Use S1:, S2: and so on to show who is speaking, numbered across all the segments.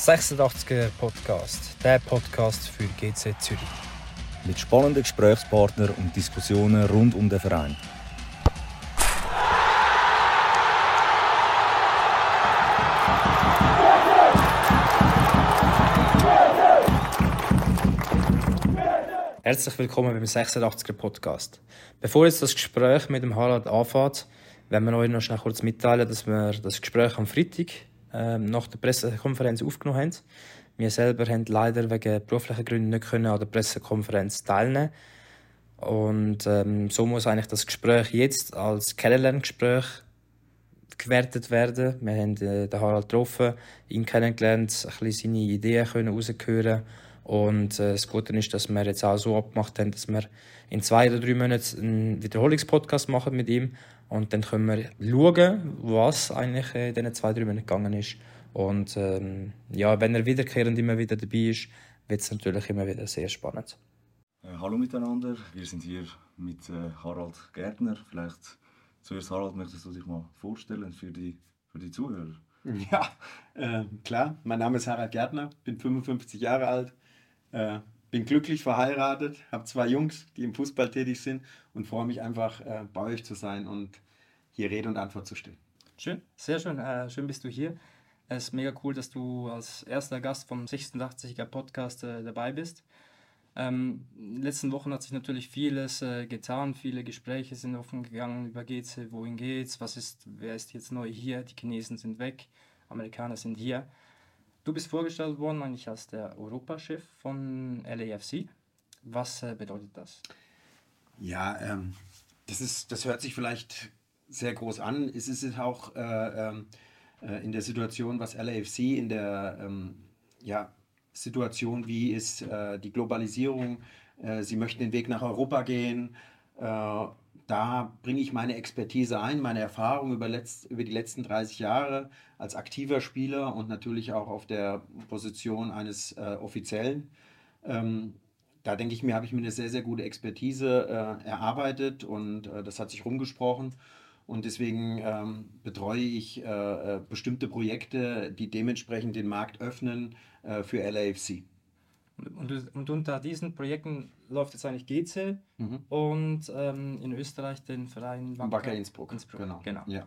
S1: 86er Podcast, der Podcast für GC Zürich.
S2: Mit spannenden Gesprächspartnern und Diskussionen rund um den Verein.
S1: Herzlich willkommen beim 86er Podcast. Bevor jetzt das Gespräch mit dem Harald anfängt, werden wir euch noch schnell kurz mitteilen, dass wir das Gespräch am Freitag ähm, nach der Pressekonferenz aufgenommen haben. Wir selber haben leider wegen beruflicher Gründen nicht können an der Pressekonferenz teilnehmen und ähm, so muss eigentlich das Gespräch jetzt als Kennenlerngespräch gewertet werden. Wir haben äh, den Harald getroffen, ihn kennengelernt, ein bisschen seine Ideen können raushören und äh, das Gute ist, dass wir jetzt auch so abgemacht haben, dass wir in zwei oder drei Monaten einen Wiederholungspodcast machen mit ihm. Und dann können wir schauen, was eigentlich in diesen zwei, drei Monaten gegangen ist. Und ähm, ja, wenn er wiederkehrend immer wieder dabei ist, wird es natürlich immer wieder sehr spannend.
S2: Äh, hallo miteinander, wir sind hier mit äh, Harald Gärtner. Vielleicht zuerst, Harald, möchtest du dich mal vorstellen für die, für die Zuhörer?
S3: Ja, äh, klar. Mein Name ist Harald Gärtner, bin 55 Jahre alt, äh, bin glücklich verheiratet, habe zwei Jungs, die im Fußball tätig sind und freue mich einfach, äh, bei euch zu sein und hier Rede und Antwort zu stehen.
S1: Schön, sehr schön. Äh, schön bist du hier. Es ist mega cool, dass du als erster Gast vom 86er Podcast äh, dabei bist. Ähm, in den letzten Wochen hat sich natürlich vieles äh, getan, viele Gespräche sind offen gegangen über GC, wohin geht's, was ist, wer ist jetzt neu hier, die Chinesen sind weg, Amerikaner sind hier. Du bist vorgestellt worden eigentlich als der Europachef von LAFC. Was äh, bedeutet das?
S3: Ja, ähm, das, ist, das hört sich vielleicht sehr groß an. Es ist auch äh, ähm, äh, in der Situation, was LAFC in der ähm, ja, Situation, wie ist äh, die Globalisierung, äh, sie möchten den Weg nach Europa gehen. Da bringe ich meine Expertise ein, meine Erfahrung über, letzt, über die letzten 30 Jahre als aktiver Spieler und natürlich auch auf der Position eines äh, Offiziellen. Ähm, da denke ich mir, habe ich mir eine sehr, sehr gute Expertise äh, erarbeitet und äh, das hat sich rumgesprochen. Und deswegen ähm, betreue ich äh, äh, bestimmte Projekte, die dementsprechend den Markt öffnen äh, für LAFC.
S1: Und, und, unter diesen Projekten läuft jetzt eigentlich GC mhm. und ähm, in Österreich den Verein
S3: Wacker, Wacker Innsbruck. Innsbruck. Genau. genau. Ja.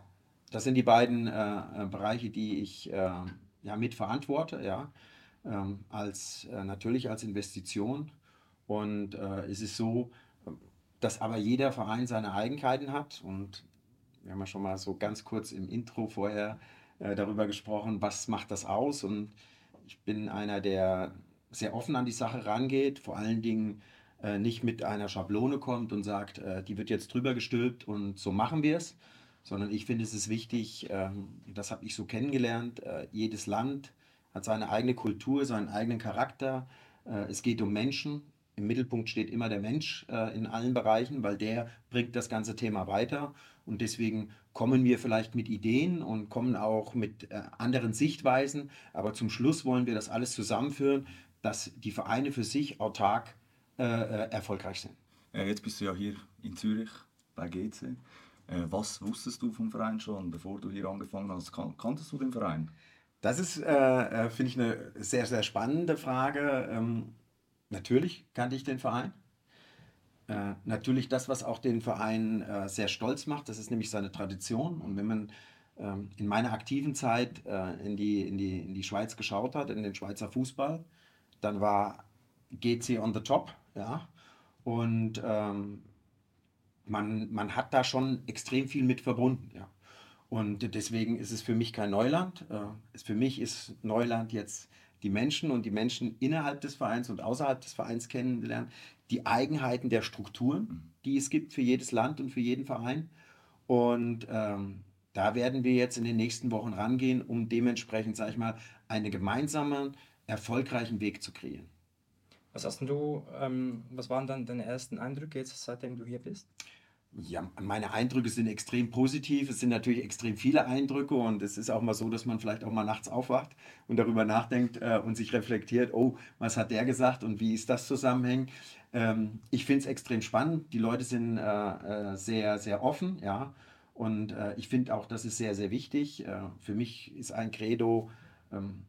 S3: Das sind die beiden äh, äh Bereiche, die ich äh, ja, mitverantworte, ja. Ähm, als, äh, natürlich als Investition. Und äh, es ist so, dass aber jeder Verein seine Eigenheiten hat. Und wir haben ja schon mal so ganz kurz im Intro vorher äh, darüber gesprochen, was macht das aus. Und ich bin einer, der sehr offen an die Sache rangeht, vor allen Dingen äh, nicht mit einer Schablone kommt und sagt, äh, die wird jetzt drüber gestülpt und so machen wir es, sondern ich finde, es ist wichtig, ähm, das habe ich so kennengelernt, äh, jedes Land hat seine eigene Kultur, seinen eigenen Charakter. Äh, es geht um Menschen. Im Mittelpunkt steht immer der Mensch äh, in allen Bereichen, weil der bringt das ganze Thema weiter. Und deswegen kommen wir vielleicht mit Ideen und kommen auch mit äh, anderen Sichtweisen. Aber zum Schluss wollen wir das alles zusammenführen, dass die Vereine für sich autark äh, äh erfolgreich sind.
S2: Äh, jetzt bist du ja hier in Zürich bei GC. Äh, was wusstest du vom Verein schon, bevor du hier angefangen hast? Kan kanntest du den Verein?
S3: Das ist, äh, finde ich, eine sehr, sehr spannende Frage. Ähm, natürlich kannte ich den Verein. Äh, natürlich das, was auch den Verein äh, sehr stolz macht, das ist nämlich seine Tradition. Und wenn man ähm, in meiner aktiven Zeit in, die, in, die, in die Schweiz geschaut hat, in den Schweizer Fußball, dann war GC on the top, ja. Und ähm, man, man hat da schon extrem viel mit verbunden, ja. Und deswegen ist es für mich kein Neuland. Äh, für mich ist Neuland jetzt die Menschen und die Menschen innerhalb des Vereins und außerhalb des Vereins kennengelernt, die Eigenheiten der Strukturen, mhm. die es gibt für jedes Land und für jeden Verein. Und ähm, da werden wir jetzt in den nächsten Wochen rangehen, um dementsprechend, sage ich mal, einen gemeinsamen, erfolgreichen Weg zu kreieren.
S1: Was hast du, ähm, was waren dann deine ersten Eindrücke jetzt, seitdem du hier bist?
S3: Ja, meine Eindrücke sind extrem positiv. Es sind natürlich extrem viele Eindrücke und es ist auch mal so, dass man vielleicht auch mal nachts aufwacht und darüber nachdenkt äh, und sich reflektiert, oh, was hat der gesagt und wie ist das zusammenhängen. Ähm, ich finde es extrem spannend. Die Leute sind äh, äh, sehr, sehr offen, ja. Und äh, ich finde auch, das ist sehr, sehr wichtig. Äh, für mich ist ein Credo, ähm,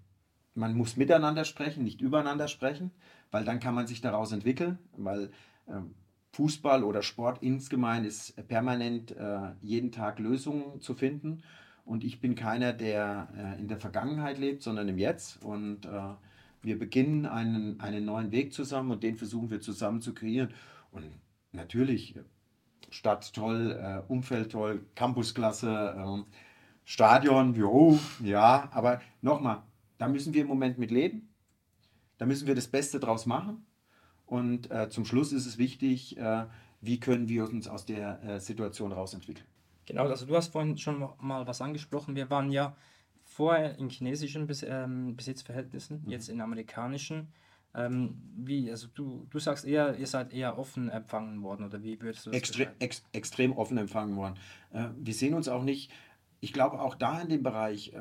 S3: man muss miteinander sprechen, nicht übereinander sprechen, weil dann kann man sich daraus entwickeln, weil ähm, Fußball oder Sport insgemein ist permanent äh, jeden Tag Lösungen zu finden. Und ich bin keiner, der äh, in der Vergangenheit lebt, sondern im Jetzt. Und äh, wir beginnen einen, einen neuen Weg zusammen und den versuchen wir zusammen zu kreieren. Und natürlich, Stadt toll, Umfeld toll, Campusklasse, ähm, Stadion, jo, ja, aber nochmal, da müssen wir im Moment mit leben. Da müssen wir das Beste draus machen. Und äh, zum Schluss ist es wichtig, äh, wie können wir uns aus der äh, Situation rausentwickeln.
S1: Genau, also du hast vorhin schon mal was angesprochen. Wir waren ja vorher in chinesischen Bes ähm, Besitzverhältnissen, mhm. jetzt in amerikanischen. Ähm, wie, also du, du sagst eher, ihr seid eher offen empfangen worden oder wie würdest du das
S3: Extre ex Extrem offen empfangen worden. Äh, wir sehen uns auch nicht, ich glaube auch da in dem Bereich, äh,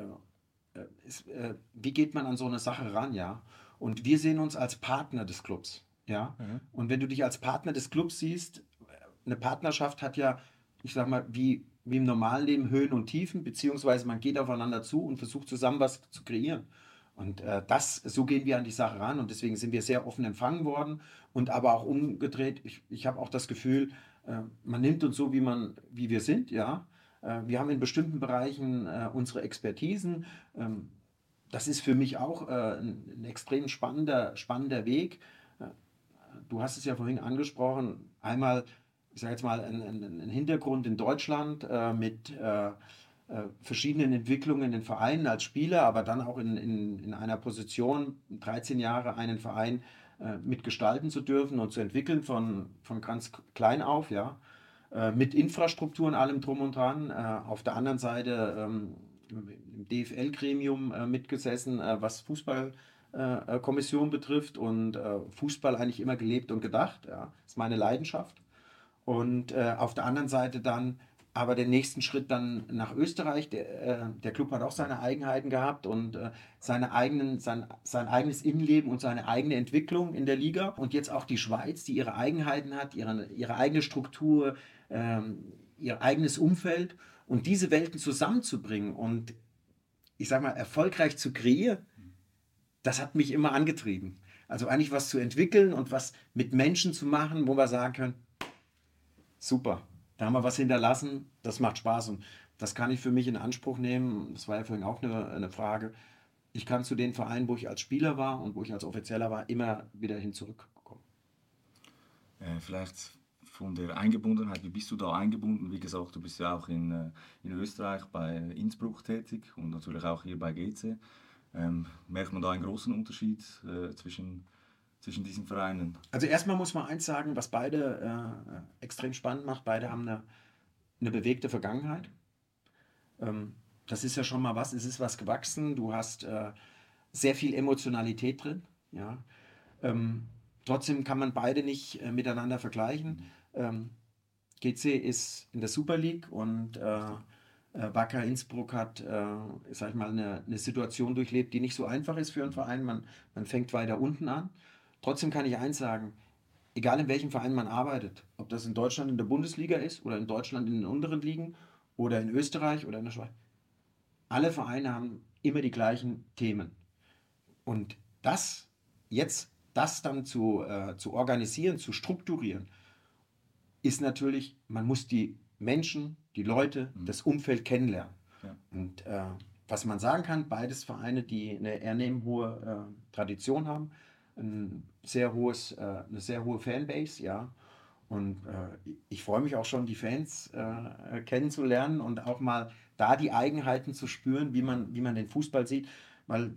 S3: ist, äh, wie geht man an so eine Sache ran, ja? Und wir sehen uns als Partner des Clubs, ja? Mhm. Und wenn du dich als Partner des Clubs siehst, eine Partnerschaft hat ja, ich sag mal, wie, wie im normalen Leben Höhen und Tiefen, beziehungsweise man geht aufeinander zu und versucht zusammen was zu kreieren. Und äh, das, so gehen wir an die Sache ran und deswegen sind wir sehr offen empfangen worden und aber auch umgedreht. Ich, ich habe auch das Gefühl, äh, man nimmt uns so, wie, man, wie wir sind, ja. Äh, wir haben in bestimmten Bereichen äh, unsere Expertisen. Ähm, das ist für mich auch äh, ein, extrem spannender, spannender Weg. Du hast es ja vorhin angesprochen, einmal, ich sage jetzt mal, ein, Hintergrund in Deutschland mit verschiedenen Entwicklungen in Vereinen als Spieler, aber dann auch in, in, in einer Position, 13 Jahre einen Verein mitgestalten zu dürfen und zu entwickeln von, von ganz klein auf, ja. Äh, mit Infrastruktur und allem drum und dran. Äh, auf der anderen Seite ähm, im DFL-Gremium äh, mitgesessen, was Fußballkommission betrifft und Fußball eigentlich immer gelebt und gedacht. Ja, ist meine Leidenschaft. Und auf der anderen Seite dann aber den nächsten Schritt dann nach Österreich. Der, äh, der Club hat auch seine Eigenheiten gehabt und äh, seine eigenen, sein, sein eigenes Innenleben und seine eigene Entwicklung in der Liga. Und jetzt auch die Schweiz, die ihre Eigenheiten hat, ihre, ihre eigene Struktur, ähm, ihr eigenes Umfeld. Und diese Welten zusammenzubringen und ich sag mal, erfolgreich zu kreieren, das hat mich immer angetrieben. Also eigentlich was zu entwickeln und was mit Menschen zu machen, wo wir sagen können, super, da haben wir was hinterlassen, das macht Spaß und das kann ich für mich in Anspruch nehmen. Das war ja vorhin auch eine, eine Frage. Ich kann zu den Vereinen, wo ich als Spieler war und wo ich als Offizieller war, immer wieder hin zurückkommen.
S2: Äh, vielleicht von der Eingebundenheit, wie bist du da eingebunden? Wie gesagt, du bist ja auch in, äh, in Österreich bei Innsbruck tätig und natürlich auch hier bei GC. Ähm, merkt man da einen großen Unterschied äh, zwischen zwischen diesen Vereinen?
S3: Also erstmal muss man eins sagen, was beide äh, extrem spannend macht. Beide haben eine, eine bewegte Vergangenheit. Ähm, das ist ja schon mal was. Es ist was gewachsen. Du hast äh, sehr viel Emotionalität drin. Ja. Ähm, trotzdem kann man beide nicht äh, miteinander vergleichen. Ähm, GC ist in der Super League und äh, äh, Wacker Innsbruck hat, äh, sag ich mal, eine, eine, Situation durchlebt, die nicht so einfach ist für einen Verein. Man, man fängt weiter unten an. Trotzdem kann ich eins sagen, egal in welchem Verein man arbeitet, ob das in Deutschland in der Bundesliga ist oder in Deutschland in den unteren Ligen oder in Österreich oder in der Schweiz, alle Vereine haben immer die gleichen Themen. Und das jetzt, das dann zu, äh, zu organisieren, zu strukturieren, ist natürlich, man muss die Menschen, die Leute, mhm. das Umfeld kennenlernen. Ja. Und äh, was man sagen kann, beides Vereine, die eine eher hohe äh, Tradition haben, ein sehr hohes, äh, eine sehr hohe Fanbase, ja. Und äh, ich freue mich auch schon, die Fans äh, kennenzulernen und auch mal da die Eigenheiten zu spüren, wie man, wie man den Fußball sieht. Weil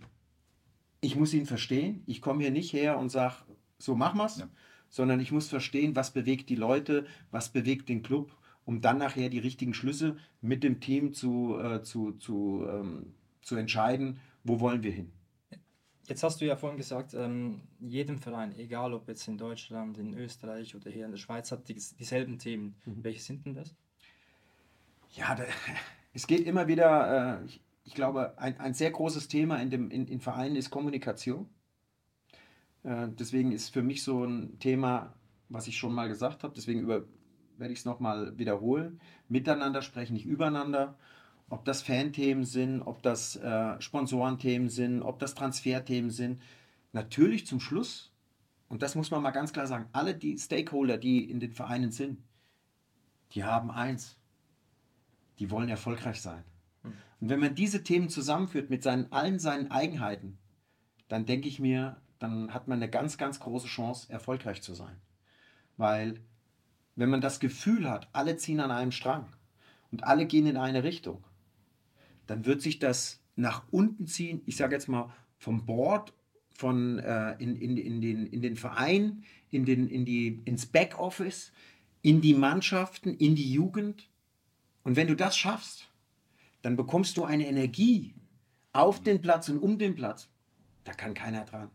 S3: ich muss ihn verstehen. Ich komme hier nicht her und sage, so machen wir's, ja. sondern ich muss verstehen, was bewegt die Leute, was bewegt den Club, um dann nachher die richtigen Schlüsse mit dem Team zu, äh, zu, zu, ähm, zu entscheiden, wo wollen wir hin.
S1: Jetzt hast du ja vorhin gesagt, ähm, jedem Verein, egal ob jetzt in Deutschland, in Österreich oder hier in der Schweiz, hat die, dieselben Themen. Mhm. Welche sind denn das?
S3: Ja, da, es geht immer wieder, äh, ich, ich, glaube, ein, ein sehr großes Thema in, dem, in, in Vereinen ist Kommunikation. Äh, deswegen ist für mich so ein Thema, was ich schon mal gesagt habe, deswegen über, werde ich es nochmal wiederholen. Miteinander sprechen, nicht übereinander. Ob das Fanthemen sind, ob das äh, Sponsorenthemen sind, ob das Transferthemen sind. Natürlich zum Schluss, und das muss man mal ganz klar sagen, alle die Stakeholder, die in den Vereinen sind, die haben eins, die wollen erfolgreich sein. Hm. Und wenn man diese Themen zusammenführt mit seinen, allen seinen Eigenheiten, dann denke ich mir, dann hat man eine ganz, ganz große Chance, erfolgreich zu sein. Weil wenn man das Gefühl hat, alle ziehen an einem Strang und alle gehen in eine Richtung, dann wird sich das nach unten ziehen, ich sage jetzt mal vom Board, von, äh, in, in, in, den, in den Verein, in den, in die, ins Backoffice, in die Mannschaften, in die Jugend. Und wenn du das schaffst, dann bekommst du eine Energie auf den Platz und um den Platz. Da kann keiner dran.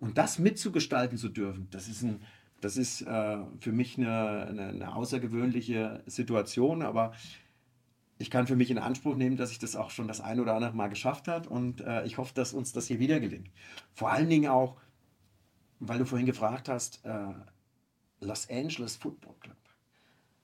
S3: Und das mitzugestalten zu dürfen, das ist, ein, das ist äh, für mich eine, eine, eine, außergewöhnliche Situation, aber ich kann für mich in Anspruch nehmen, dass ich das auch schon das ein oder andere Mal geschafft habe und äh, ich hoffe, dass uns das hier wieder gelingt. Vor allen Dingen auch, weil du vorhin gefragt hast, äh, Los Angeles Football Club.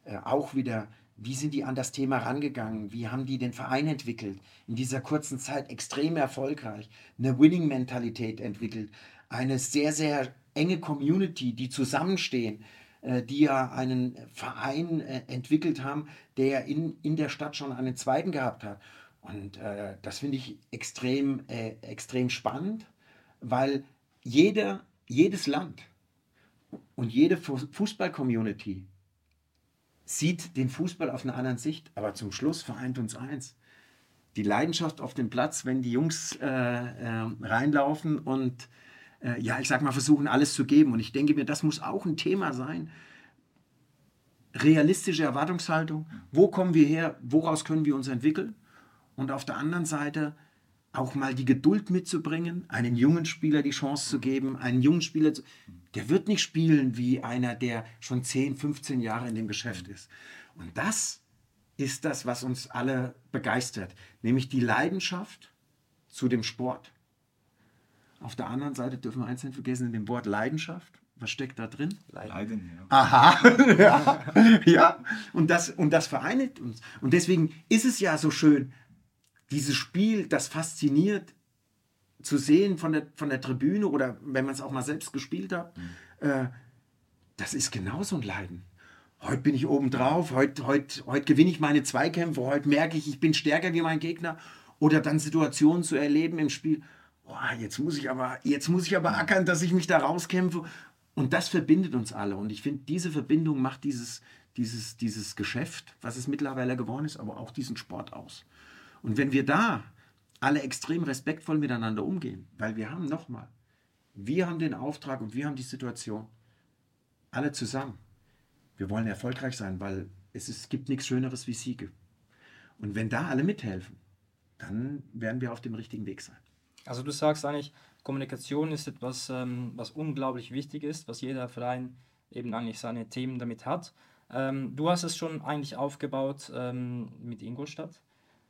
S3: Äh, auch wieder, wie sind die an das Thema rangegangen? Wie haben die den Verein entwickelt? In dieser kurzen Zeit extrem erfolgreich, eine Winning-Mentalität entwickelt, eine sehr, sehr enge Community, die zusammenstehen, die ja einen Verein äh, entwickelt haben, der in, in der Stadt schon einen zweiten gehabt hat. Und äh, das finde ich extrem, äh, extrem spannend, weil jeder, jedes Land und jede Fußball-Community sieht den Fußball auf einer anderen Sicht, aber zum Schluss vereint uns eins. Die Leidenschaft auf dem Platz, wenn die Jungs äh, äh, reinlaufen und äh, ja, ich sag mal, versuchen, alles zu geben. Und ich denke mir, das muss auch ein Thema sein. Realistische Erwartungshaltung. Wo kommen wir her? Woraus können wir uns entwickeln? Und auf der anderen Seite auch mal die Geduld mitzubringen, einen jungen Spieler die Chance zu geben, einen jungen Spieler, zu, der wird nicht spielen wie einer, der schon 10, 15 Jahre in dem Geschäft ist. Und das ist das, was uns alle begeistert, nämlich die Leidenschaft zu dem Sport, auf der anderen Seite dürfen wir eins nicht vergessen, in dem Wort Leidenschaft. Was steckt da drin?
S2: Leiden. Leiden
S3: ja. Aha, ja. ja. Und, das, und das vereinigt uns. Und deswegen ist es ja so schön, dieses Spiel, das fasziniert zu sehen von der, von der Tribüne oder wenn man es auch mal selbst gespielt hat. Mhm. Äh, das ist genauso ein Leiden. Heute bin ich oben drauf, heute, heute, heute gewinne ich meine Zweikämpfe, heute merke ich, ich bin stärker wie mein Gegner. Oder dann Situationen zu erleben im Spiel boah, jetzt muss ich aber, jetzt muss ich aber ackern, dass ich mich da rauskämpfe. Und das verbindet uns alle. Und ich finde, diese Verbindung macht dieses, dieses, dieses Geschäft, was es mittlerweile geworden ist, aber auch diesen Sport aus. Und wenn wir da alle extrem respektvoll miteinander umgehen, weil wir haben nochmal, wir haben den Auftrag und wir haben die Situation, alle zusammen. Wir wollen erfolgreich sein, weil es, ist, es gibt nichts Schöneres wie Siege. Und wenn da alle mithelfen, dann werden wir auf dem richtigen Weg sein.
S1: Also du sagst eigentlich, Kommunikation ist etwas, ähm, was unglaublich wichtig ist, was jeder Verein eben eigentlich seine Themen damit hat. Ähm, du hast es schon eigentlich aufgebaut ähm, mit Ingolstadt,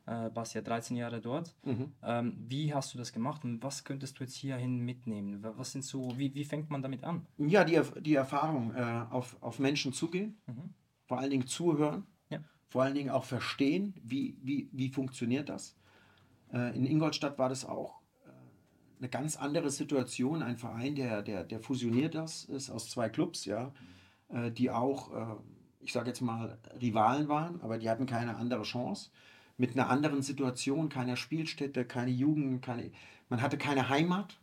S1: äh, warst ja 13 Jahre dort. Mhm. Ähm, wie hast du das gemacht und was könntest du jetzt hierhin mitnehmen? Was sind so, wie, wie fängt man damit an?
S3: Ja, die, die Erfahrung, äh, auf, auf Menschen zugehen, mhm. vor allen Dingen zuhören, ja. vor allen Dingen auch verstehen, wie, wie, wie funktioniert das. Äh, in Ingolstadt war das auch eine ganz andere Situation. Ein Verein, der, der, der fusioniert das, ist aus zwei Clubs, ja, äh, die auch, äh, ich sage jetzt mal, Rivalen waren, aber die hatten keine andere Chance. Mit einer anderen Situation, keiner Spielstätte, keine Jugend, keine, man hatte keine Heimat,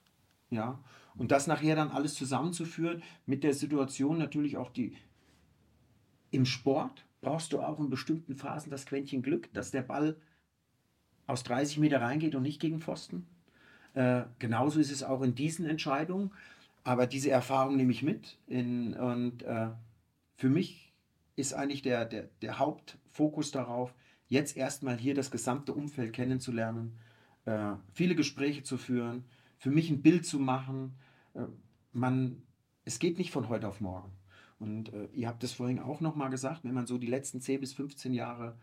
S3: ja. Und das nachher dann alles zusammenzuführen mit der Situation natürlich auch die im Sport brauchst du auch in bestimmten Phasen das Quäntchen Glück, dass der Ball aus 30 Meter reingeht und nicht gegen Pfosten. Äh, genauso ist es auch in diesen Entscheidungen. Aber diese Erfahrung nehme ich mit. In, und äh, für mich ist eigentlich der, der, der Hauptfokus darauf, jetzt erstmal hier das gesamte Umfeld kennenzulernen, äh, viele Gespräche zu führen, für mich ein Bild zu machen. Äh, man, es geht nicht von heute auf morgen. Und äh, ihr habt es vorhin auch nochmal gesagt, wenn man so die letzten 10 bis 15 Jahre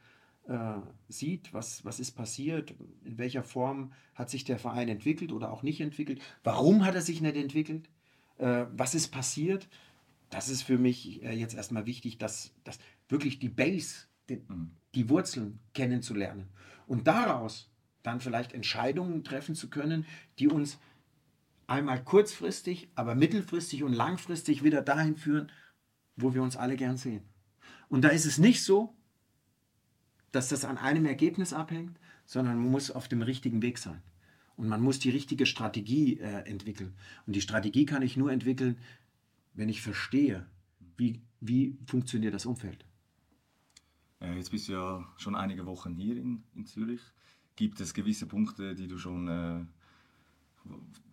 S3: äh, sieht, was, was ist passiert, in welcher Form hat sich der Verein entwickelt oder auch nicht entwickelt, warum hat er sich nicht entwickelt, äh, was ist passiert, das ist für mich äh, jetzt erstmal wichtig, dass, dass wirklich die Base den, mhm. die Wurzeln kennenzulernen und daraus dann vielleicht Entscheidungen treffen zu können, die uns einmal kurzfristig, aber mittelfristig und langfristig wieder dahin führen, wo wir uns alle gern sehen. Und da ist es nicht so, dass das an einem Ergebnis abhängt, sondern man muss auf dem richtigen Weg sein. Und man muss die richtige Strategie äh, entwickeln. Und die Strategie kann ich nur entwickeln, wenn ich verstehe, wie, wie funktioniert das Umfeld.
S2: Äh, jetzt bist du ja schon einige Wochen hier in, in Zürich. Gibt es gewisse Punkte, die du schon, äh,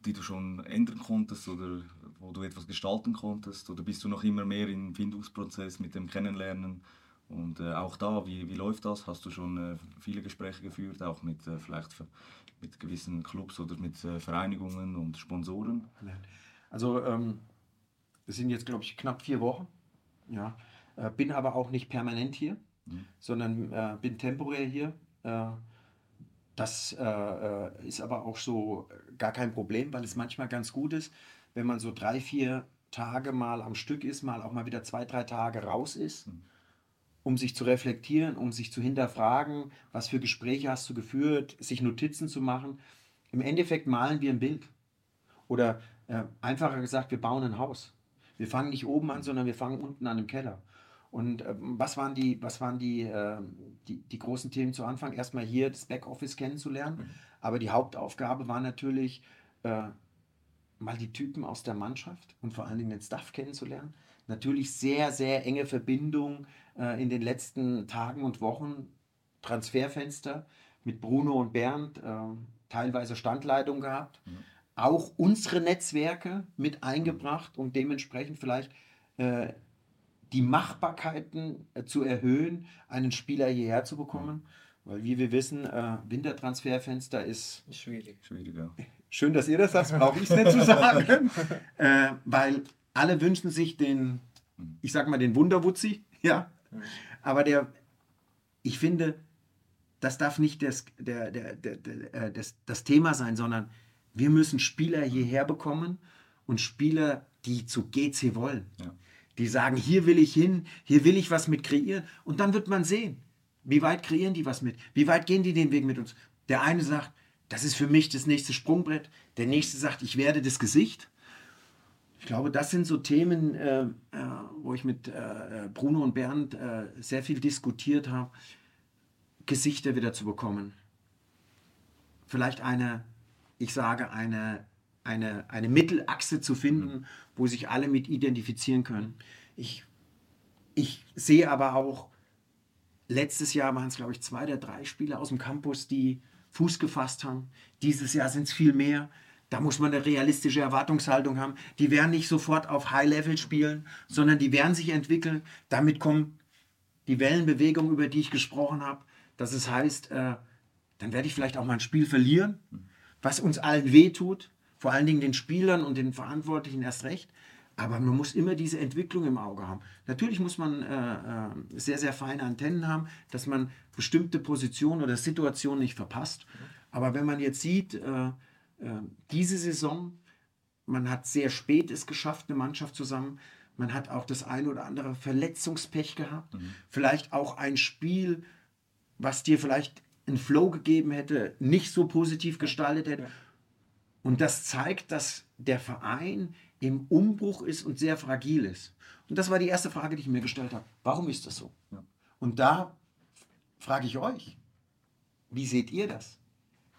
S2: die du schon ändern konntest oder wo du etwas gestalten konntest? Oder bist du noch immer mehr im Findungsprozess mit dem Kennenlernen? Und äh, auch da, wie, wie läuft das? Hast du schon äh, viele Gespräche geführt, auch mit äh, vielleicht mit gewissen Clubs oder mit äh, Vereinigungen und Sponsoren?
S3: Also ähm, es sind jetzt, glaube ich, knapp vier Wochen. Ja. Äh, bin aber auch nicht permanent hier, mhm. sondern äh, bin temporär hier. das ist aber auch so gar kein Problem, weil es manchmal ganz gut ist, wenn man so drei, vier Tage mal am Stück ist, mal auch mal wieder zwei, drei Tage raus ist. Mhm um sich zu reflektieren, um sich zu hinterfragen, was für Gespräche hast du geführt, sich Notizen zu machen. Im Endeffekt malen wir ein Bild. Oder äh, einfacher gesagt, wir bauen ein Haus. Wir fangen nicht oben an, sondern wir fangen unten an im Keller. Und äh, was waren, die, was waren die, äh, die, die, großen Themen zu Anfang? Erstmal hier das Backoffice kennenzulernen. Mhm. Aber die Hauptaufgabe war natürlich, äh, mal die Typen aus der Mannschaft und vor allen Dingen den Staff kennenzulernen. Natürlich sehr, sehr enge Verbindung äh, in den letzten Tagen und Wochen. Transferfenster mit Bruno und Bernd, äh, teilweise Standleitung gehabt. Mhm. Auch unsere Netzwerke mit eingebracht und dementsprechend vielleicht äh, die Machbarkeiten äh, zu erhöhen, einen Spieler hierher zu bekommen. Weil wie wir wissen, äh, Wintertransferfenster ist schwierig. Schwieriger. Schön, dass ihr das sagt, brauche ich es nicht zu sagen. äh, weil alle wünschen sich den, ich sag mal, den Wunderwutzi, ja. Aber der, ich finde, das darf nicht das, der, der, der, der, äh, das, das Thema sein, sondern wir müssen Spieler hierher bekommen und Spieler, die zu GC wollen. Ja. Die sagen, hier will ich hin, hier will ich was mit kreieren. Und dann wird man sehen, wie weit kreieren die was mit, wie weit gehen die den Weg mit uns. Der eine sagt, das ist für mich das nächste Sprungbrett. Der nächste sagt, ich werde das Gesicht. Ich glaube, das sind so Themen, äh, äh, wo ich mit äh, Bruno und Bernd äh, sehr viel diskutiert habe, Gesichter wieder zu bekommen. Vielleicht eine, ich sage, eine, eine, eine Mittelachse zu finden, mhm. wo sich alle mit identifizieren können. Ich, ich sehe aber auch, letztes Jahr waren es, glaube ich, zwei oder drei Spieler aus dem Campus, die Fuß gefasst haben. Dieses Jahr sind es viel mehr. Da muss man eine realistische Erwartungshaltung haben. Die werden nicht sofort auf High-Level spielen, sondern die werden sich entwickeln. Damit kommt die Wellenbewegung, über die ich gesprochen habe. Dass es heißt, äh, dann werde ich vielleicht auch mal ein Spiel verlieren, was uns allen wehtut, vor allen Dingen den Spielern und den Verantwortlichen erst recht. Aber man muss immer diese Entwicklung im Auge haben. Natürlich muss man äh, äh, sehr, sehr feine Antennen haben, dass man bestimmte Positionen oder Situationen nicht verpasst. Aber wenn man jetzt sieht, äh, diese Saison, man hat sehr spät es geschafft, eine Mannschaft zusammen. Man hat auch das ein oder andere Verletzungspech gehabt. Mhm. Vielleicht auch ein Spiel, was dir vielleicht einen Flow gegeben hätte, nicht so positiv gestaltet hätte. Und das zeigt, dass der Verein im Umbruch ist und sehr fragil ist. Und das war die erste Frage, die ich mir gestellt habe. Warum ist das so? Ja. Und da frage ich euch, wie seht ihr das?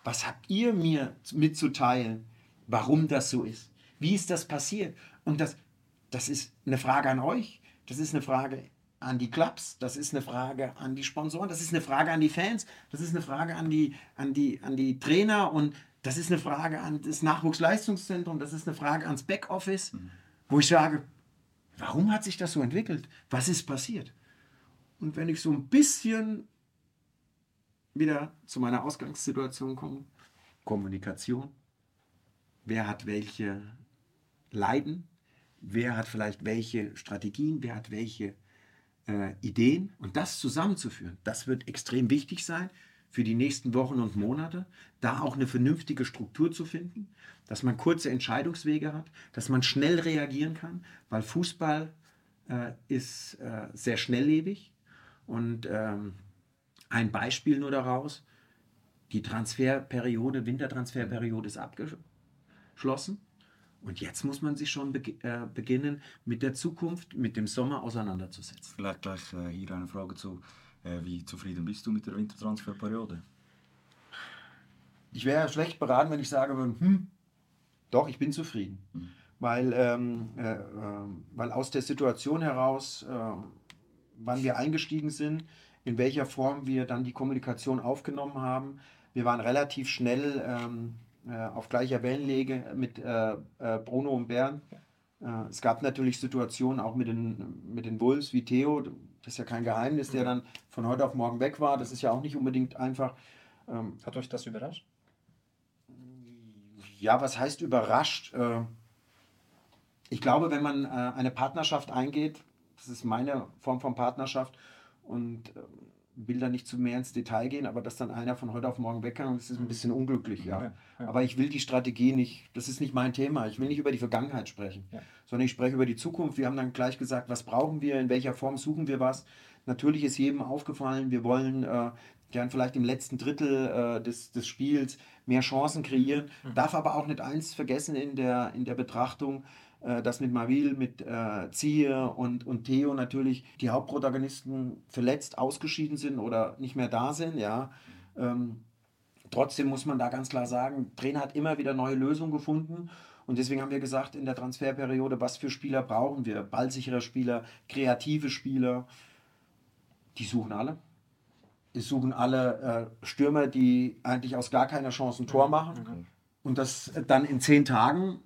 S3: Was habt ihr mir mitzuteilen, warum das so ist? Wie ist das passiert? Und das, das ist eine Frage an euch. Das ist eine Frage an die Clubs, das ist eine Frage an die Sponsoren, das ist eine Frage an die Fans, das ist eine Frage an die, an die, an die Trainer und das ist eine Frage an das Nachwuchsleistungszentrum, das ist eine Frage ans Backoffice, mhm. wo ich sage, warum hat sich das so entwickelt? Was ist passiert? Und wenn ich so ein bisschen wieder zu meiner Ausgangssituation kommen. Kommunikation. Wer hat welche Leiden? Wer hat vielleicht welche Strategien? Wer hat welche äh, Ideen? Und das zusammenzuführen, das wird extrem wichtig sein für die nächsten Wochen und Monate, da auch eine vernünftige Struktur zu finden, dass man kurze Entscheidungswege hat, dass man schnell reagieren kann, weil Fußball äh, ist äh, sehr schnelllebig Und ähm, ein Beispiel nur daraus, die Transferperiode, Wintertransferperiode ist abgeschlossen. Und jetzt muss man sich schon be äh, beginnen, mit der Zukunft, mit dem Sommer auseinanderzusetzen.
S2: Vielleicht gleich äh, hier eine Frage zu, äh, wie zufrieden bist du mit der Wintertransferperiode?
S3: Ich wäre schlecht beraten, wenn ich sage würde, hm, doch, ich bin zufrieden. Mhm. Weil, ähm, äh, äh, weil aus der Situation heraus, äh, wann wir eingestiegen sind, in welcher Form wir dann die Kommunikation aufgenommen haben, wir waren relativ schnell ähm, äh, auf gleicher Wellenlege mit äh, äh, Bruno und Bern. es gab natürlich Situationen auch mit den, mit den Wolves wie Theo, das ist ja kein Geheimnis, der dann von heute auf morgen weg war. Das ist ja auch nicht unbedingt einfach.
S1: Ähm, Hat euch das überrascht?
S3: Ja, was heißt überrascht? ich glaube, wenn man eine Partnerschaft eingeht, das ist meine Form von Partnerschaft und will da nicht zu mehr ins Detail gehen, aber dass dann einer von heute auf morgen weg kann, das ist ein bisschen unglücklich, ja. ja, ja. Aber ich will die Strategie nicht, das ist nicht mein Thema. Ich will nicht über die Vergangenheit sprechen, sondern ich spreche über die Zukunft. Wir haben dann gleich gesagt, was brauchen wir, in welcher Form suchen wir was. Natürlich ist jedem aufgefallen, wir wollen äh, gern vielleicht im letzten Drittel äh, des, des Spiels mehr Chancen kreieren. Mhm. Darf aber auch nicht eins vergessen in der, in der Betrachtung, äh, dass mit Mavil, mit äh, Ziehe und, und Theo natürlich die Hauptprotagonisten verletzt, ausgeschieden sind oder nicht mehr da sind. Ja. Ähm, trotzdem muss man da ganz klar sagen, Trainer hat immer wieder neue Lösungen gefunden. Und deswegen haben wir gesagt, in der Transferperiode, was für Spieler brauchen wir? Ballsichere Spieler, kreative Spieler. Die suchen alle. Die suchen alle äh, Stürmer, die eigentlich aus gar keiner Chance ein Tor machen. Mhm. Und das dann in zehn Tagen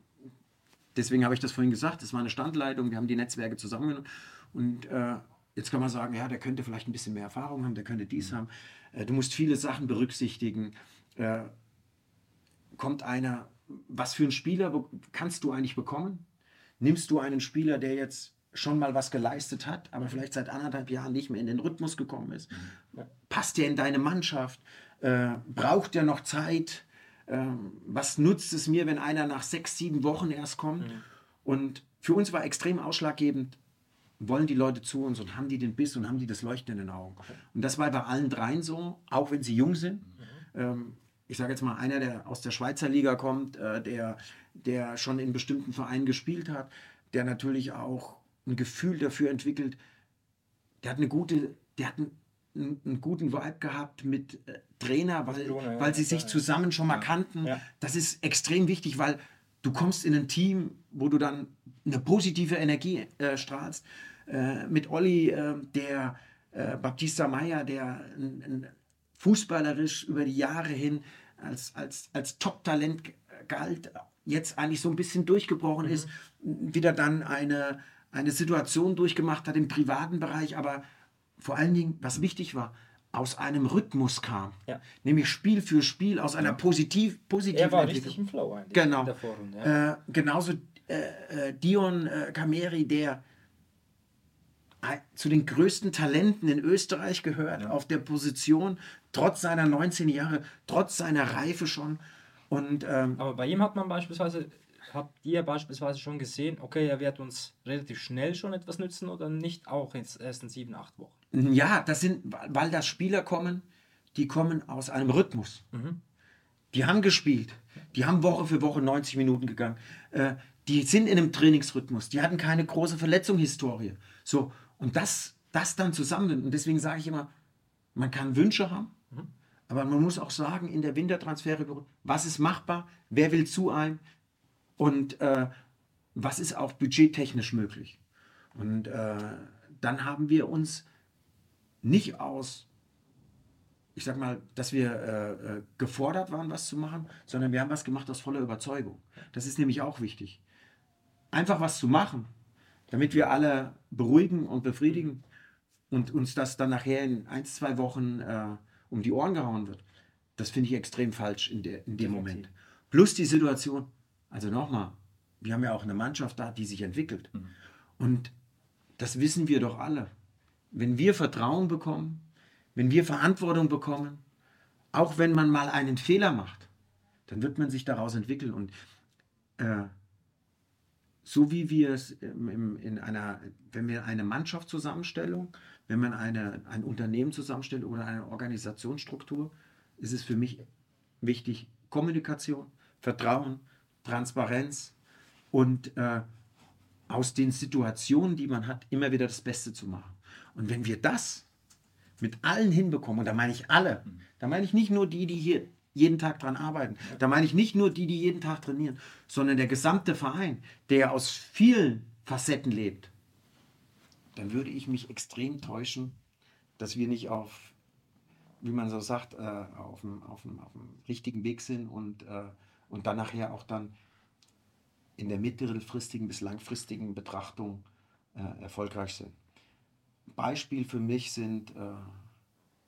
S3: deswegen habe ich das vorhin gesagt, das war eine Standleitung, wir haben die Netzwerke zusammengenommen und äh, jetzt kann man sagen, ja, der könnte vielleicht ein bisschen mehr Erfahrung haben, der könnte dies haben. Äh, du musst viele Sachen berücksichtigen. Äh, kommt einer, was für einen Spieler kannst du eigentlich bekommen? Nimmst du einen Spieler, der jetzt schon mal was geleistet hat, aber vielleicht seit anderthalb Jahren nicht mehr in den Rhythmus gekommen ist? Mhm. Passt der in deine Mannschaft? Äh, braucht der noch Zeit? Ähm, was nutzt es mir, wenn einer nach sechs, sieben Wochen erst kommt? Mhm. Und für uns war extrem ausschlaggebend, wollen die Leute zu uns und haben die den Biss und haben die das Leuchten in den Augen. Okay. Und das war bei allen dreien so, auch wenn sie jung sind. Mhm. Ähm, ich sage jetzt mal, einer, der aus der Schweizer Liga kommt, äh, der, der schon in bestimmten Vereinen gespielt hat, der natürlich auch ein Gefühl dafür entwickelt, der hat eine gute, der hat ein einen, einen guten Vibe gehabt mit äh, Trainer, weil, Bruno, ja, weil sie sich zusammen schon mal kannten. Das ist extrem wichtig, weil du kommst in ein Team, wo du dann eine positive Energie äh, strahlst. Äh, mit Olli, äh, der äh, Baptista Meyer, der fußballerisch über die Jahre hin als, als, als Top-Talent galt, jetzt eigentlich so ein bisschen durchgebrochen mhm. ist, wieder dann eine, eine Situation durchgemacht hat im privaten Bereich, aber vor allen Dingen, was wichtig war, aus einem Rhythmus kam. Ja. Nämlich Spiel für Spiel, aus einer positiv, positiven
S1: Er war richtig im Flow
S3: eigentlich. Genau. In der Vorrunde, ja. äh, genauso äh, äh, Dion äh, Kameri, der zu den größten Talenten in Österreich gehört, ja. auf der Position, trotz seiner 19 Jahre, trotz seiner Reife schon. Und, ähm,
S1: Aber bei ihm hat man beispielsweise habt ihr beispielsweise schon gesehen, okay, er wird uns relativ schnell schon etwas nützen oder nicht auch in den ersten sieben, acht Wochen?
S3: Ja, das sind, weil da Spieler kommen, die kommen aus einem Rhythmus. Mhm. Die haben gespielt, die haben Woche für Woche 90 Minuten gegangen. Äh, die sind in einem Trainingsrhythmus, die hatten keine große Verletzungshistorie. So, und das, das dann zusammen, und deswegen sage ich immer, man kann Wünsche haben, mhm. aber man muss auch sagen, in der Wintertransferregion, was ist machbar, wer will zu einem, und äh, was ist auch budgettechnisch möglich. Und äh, dann haben wir uns nicht aus, ich sag mal, dass wir äh, äh, gefordert waren, was zu machen, sondern wir haben was gemacht aus voller Überzeugung. Das ist nämlich auch wichtig. Einfach was zu machen, damit wir alle beruhigen und befriedigen und uns das dann nachher in ein, zwei Wochen äh, um die Ohren gehauen wird, das finde ich extrem falsch in, der, in dem Moment. Plus die Situation, also nochmal, wir haben ja auch eine Mannschaft da, die sich entwickelt. Mhm. Und das wissen wir doch alle. Wenn wir Vertrauen bekommen, wenn wir Verantwortung bekommen, auch wenn man mal einen Fehler macht, dann wird man sich daraus entwickeln. Und äh, so wie wir es in einer, wenn wir eine Mannschaftszusammenstellung, wenn man eine, ein Unternehmen zusammenstellt oder eine Organisationsstruktur, ist es für mich wichtig, Kommunikation, Vertrauen, Transparenz und äh, aus den Situationen, die man hat, immer wieder das Beste zu machen. Und wenn wir das mit allen hinbekommen, und da meine ich alle, da meine ich nicht nur die, die hier jeden Tag dran arbeiten, da meine ich nicht nur die, die jeden Tag trainieren, sondern der gesamte Verein, der aus vielen Facetten lebt, dann würde ich mich extrem täuschen, dass wir nicht auf, wie man so sagt, äh, auf, dem, auf, dem, auf dem richtigen Weg sind und, äh, und dann nachher auch dann in der mittelfristigen bis langfristigen Betrachtung äh, erfolgreich sind. Beispiel für mich sind, äh,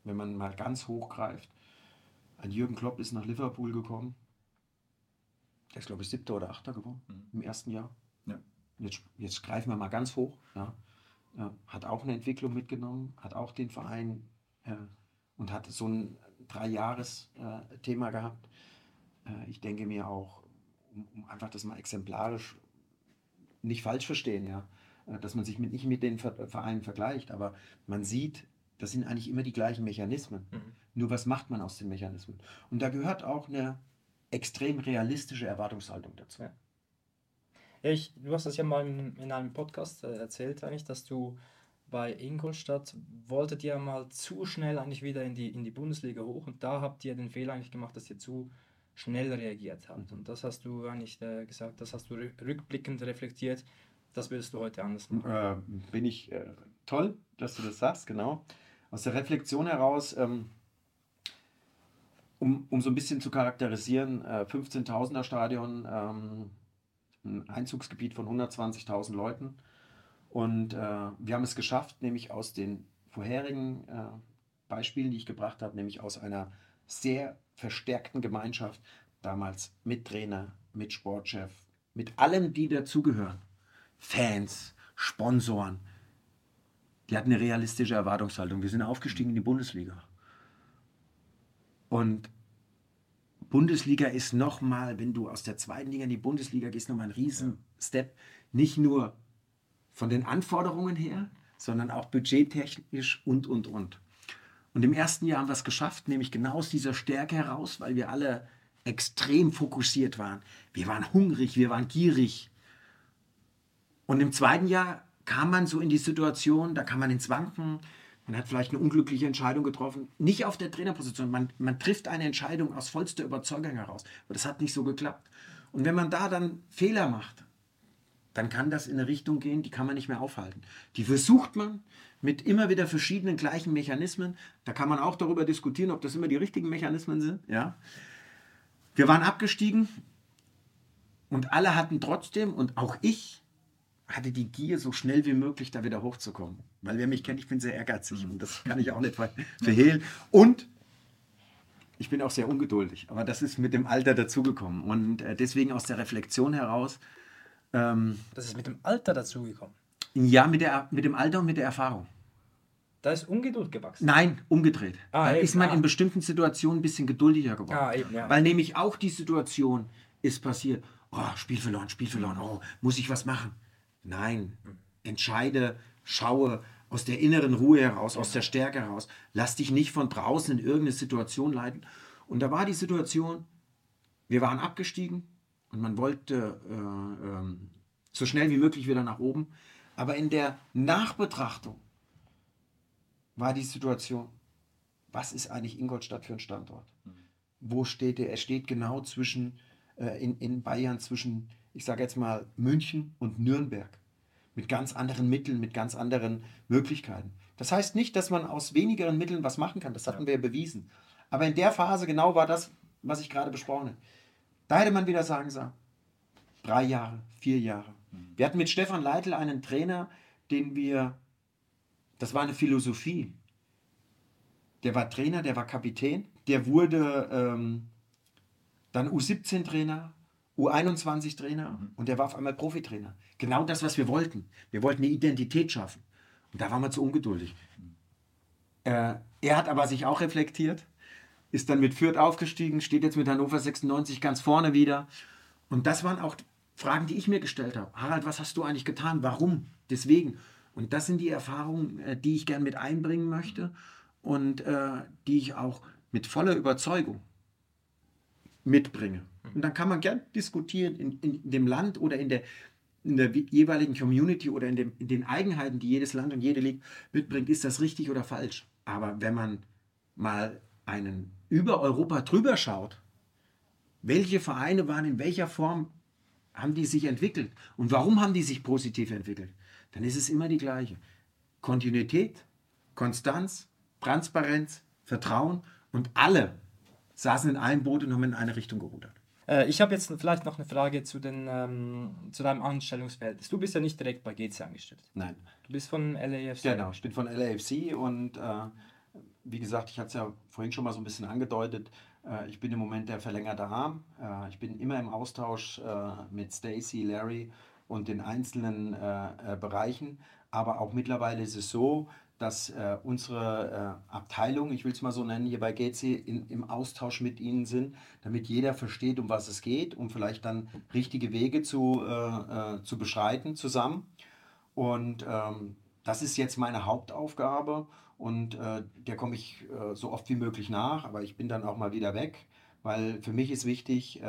S3: wenn man mal ganz hoch greift, ein Jürgen Klopp ist nach Liverpool gekommen. Der ist, glaube ich, siebter oder achter geworden mhm. im ersten Jahr. Ja. Jetzt, jetzt greifen wir mal ganz hoch. Ja. Ja, hat auch eine Entwicklung mitgenommen, hat auch den Verein äh, und hat so ein Drei-Jahres-Thema äh, gehabt. Äh, ich denke mir auch, um, um, einfach das mal exemplarisch nicht falsch verstehen, ja, äh, dass man sich mit, nicht mit den Vereinen vergleicht, aber man sieht, das sind eigentlich immer die gleichen Mechanismen. Mhm. Nur was macht man aus den Mechanismen? Und da gehört auch eine extrem realistische Erwartungshaltung dazu.
S1: Ja. Ich, du hast das ja mal in, in einem Podcast äh, erzählt, eigentlich, dass du bei Ingolstadt wolltet ihr mal zu schnell eigentlich wieder in die, in die Bundesliga hoch und da habt ihr den Fehler eigentlich gemacht, dass ihr zu schnell reagiert habt. Mhm. Und das hast du eigentlich äh, gesagt, das hast du rückblickend reflektiert das würdest du heute anders machen.
S3: Äh, bin ich äh, toll, dass du das sagst, genau. Aus der Reflexion heraus, ähm, um, um so ein bisschen zu charakterisieren, äh, 15.000er Stadion, ähm, ein Einzugsgebiet von 120.000 Leuten. Und äh, wir haben es geschafft, nämlich aus den vorherigen äh, Beispielen, die ich gebracht habe, nämlich aus einer sehr verstärkten Gemeinschaft, damals mit Trainer, mit Sportchef, mit allem, die dazugehören, Fans, Sponsoren. Die hatten eine realistische Erwartungshaltung. Wir sind aufgestiegen in die Bundesliga. Und Bundesliga ist nochmal, wenn du aus der zweiten Liga in die Bundesliga gehst, nochmal ein Riesen-Step. Nicht nur von den Anforderungen her, sondern auch budgettechnisch und, und, und. Und im ersten Jahr haben wir es geschafft, nämlich genau aus dieser Stärke heraus, weil wir alle extrem fokussiert waren. Wir waren hungrig, wir waren gierig. Und im zweiten Jahr kam man so in die Situation, da kam man ins Wanken, man hat vielleicht eine unglückliche Entscheidung getroffen, nicht auf der Trainerposition, man, man trifft eine Entscheidung aus vollster Überzeugung heraus, aber das hat nicht so geklappt. Und wenn man da dann Fehler macht, dann kann das in eine Richtung gehen, die kann man nicht mehr aufhalten. Die versucht man mit immer wieder verschiedenen gleichen Mechanismen. Da kann man auch darüber diskutieren, ob das immer die richtigen Mechanismen sind. Ja. Wir waren abgestiegen und alle hatten trotzdem, und auch ich, hatte die Gier, so schnell wie möglich da wieder hochzukommen. Weil wer mich kennt, ich bin sehr ehrgeizig und das kann ich auch nicht verhehlen. Und ich bin auch sehr ungeduldig, aber das ist mit dem Alter dazugekommen. Und äh, deswegen aus der Reflexion heraus.
S1: Ähm, das ist mit dem Alter dazugekommen?
S3: Ja, mit, der, mit dem Alter und mit der Erfahrung.
S1: Da ist Ungeduld gewachsen?
S3: Nein, umgedreht. Ah, da eben, ist man ah. in bestimmten Situationen ein bisschen geduldiger geworden. Ah, eben, ja. Weil nämlich auch die Situation ist passiert, oh, Spiel verloren, Spiel verloren, oh, muss ich was machen? Nein, entscheide, schaue aus der inneren Ruhe heraus, aus der Stärke heraus. Lass dich nicht von draußen in irgendeine Situation leiten. Und da war die Situation, wir waren abgestiegen und man wollte äh, äh, so schnell wie möglich wieder nach oben. Aber in der Nachbetrachtung war die Situation, was ist eigentlich Ingolstadt für ein Standort? Mhm. Wo steht er? Er steht genau zwischen, äh, in, in Bayern zwischen ich sage jetzt mal, München und Nürnberg. Mit ganz anderen Mitteln, mit ganz anderen Möglichkeiten. Das heißt nicht, dass man aus wenigeren Mitteln was machen kann. Das hatten ja. wir bewiesen. Aber in der Phase genau war das, was ich gerade besprochen habe. Da hätte man wieder sagen sollen, drei Jahre, vier Jahre. Mhm. Wir hatten mit Stefan Leitl einen Trainer, den wir, das war eine Philosophie. Der war Trainer, der war Kapitän, der wurde ähm, dann U17-Trainer, U21-Trainer mhm. und der war auf einmal Profitrainer. Genau das, was wir wollten. Wir wollten eine Identität schaffen. Und da waren wir zu ungeduldig. Äh, er hat aber sich auch reflektiert, ist dann mit Fürth aufgestiegen, steht jetzt mit Hannover 96 ganz vorne wieder. Und das waren auch Fragen, die ich mir gestellt habe. Harald, was hast du eigentlich getan? Warum? Deswegen. Und das sind die Erfahrungen, äh, die ich gern mit einbringen möchte und äh, die ich auch mit voller Überzeugung mitbringe. Und dann kann man gern diskutieren in, in dem Land oder in der, in der jeweiligen Community oder in, dem, in den Eigenheiten, die jedes Land und jede League mitbringt, ist das richtig oder falsch. Aber wenn man mal einen über Europa drüber schaut, welche Vereine waren in welcher Form, haben die sich entwickelt und warum haben die sich positiv entwickelt, dann ist es immer die gleiche. Kontinuität, Konstanz, Transparenz, Vertrauen und alle saßen in einem Boot und haben in eine Richtung gerudert.
S1: Äh, ich habe jetzt vielleicht noch eine Frage zu, den, ähm, zu deinem Anstellungsverhältnis. Du bist ja nicht direkt bei GC angestellt.
S3: Nein.
S1: Du bist von LAFC.
S3: Genau, ich bin von LAFC und äh, wie gesagt, ich hatte es ja vorhin schon mal so ein bisschen angedeutet. Äh, ich bin im Moment der verlängerte Arm. Äh, ich bin immer im Austausch äh, mit Stacy, Larry und den einzelnen Bereichen. Aber auch mittlerweile ist es so, dass äh, unsere äh, Abteilung, ich will es mal so nennen, hier bei GC in, im Austausch mit Ihnen sind, damit jeder versteht, um was es geht, um vielleicht dann richtige Wege zu, äh, äh zu beschreiten zusammen. Und ähm, das ist jetzt meine Hauptaufgabe und äh, der komme ich äh, so oft wie möglich nach, aber ich bin dann auch mal wieder weg, weil für mich ist wichtig,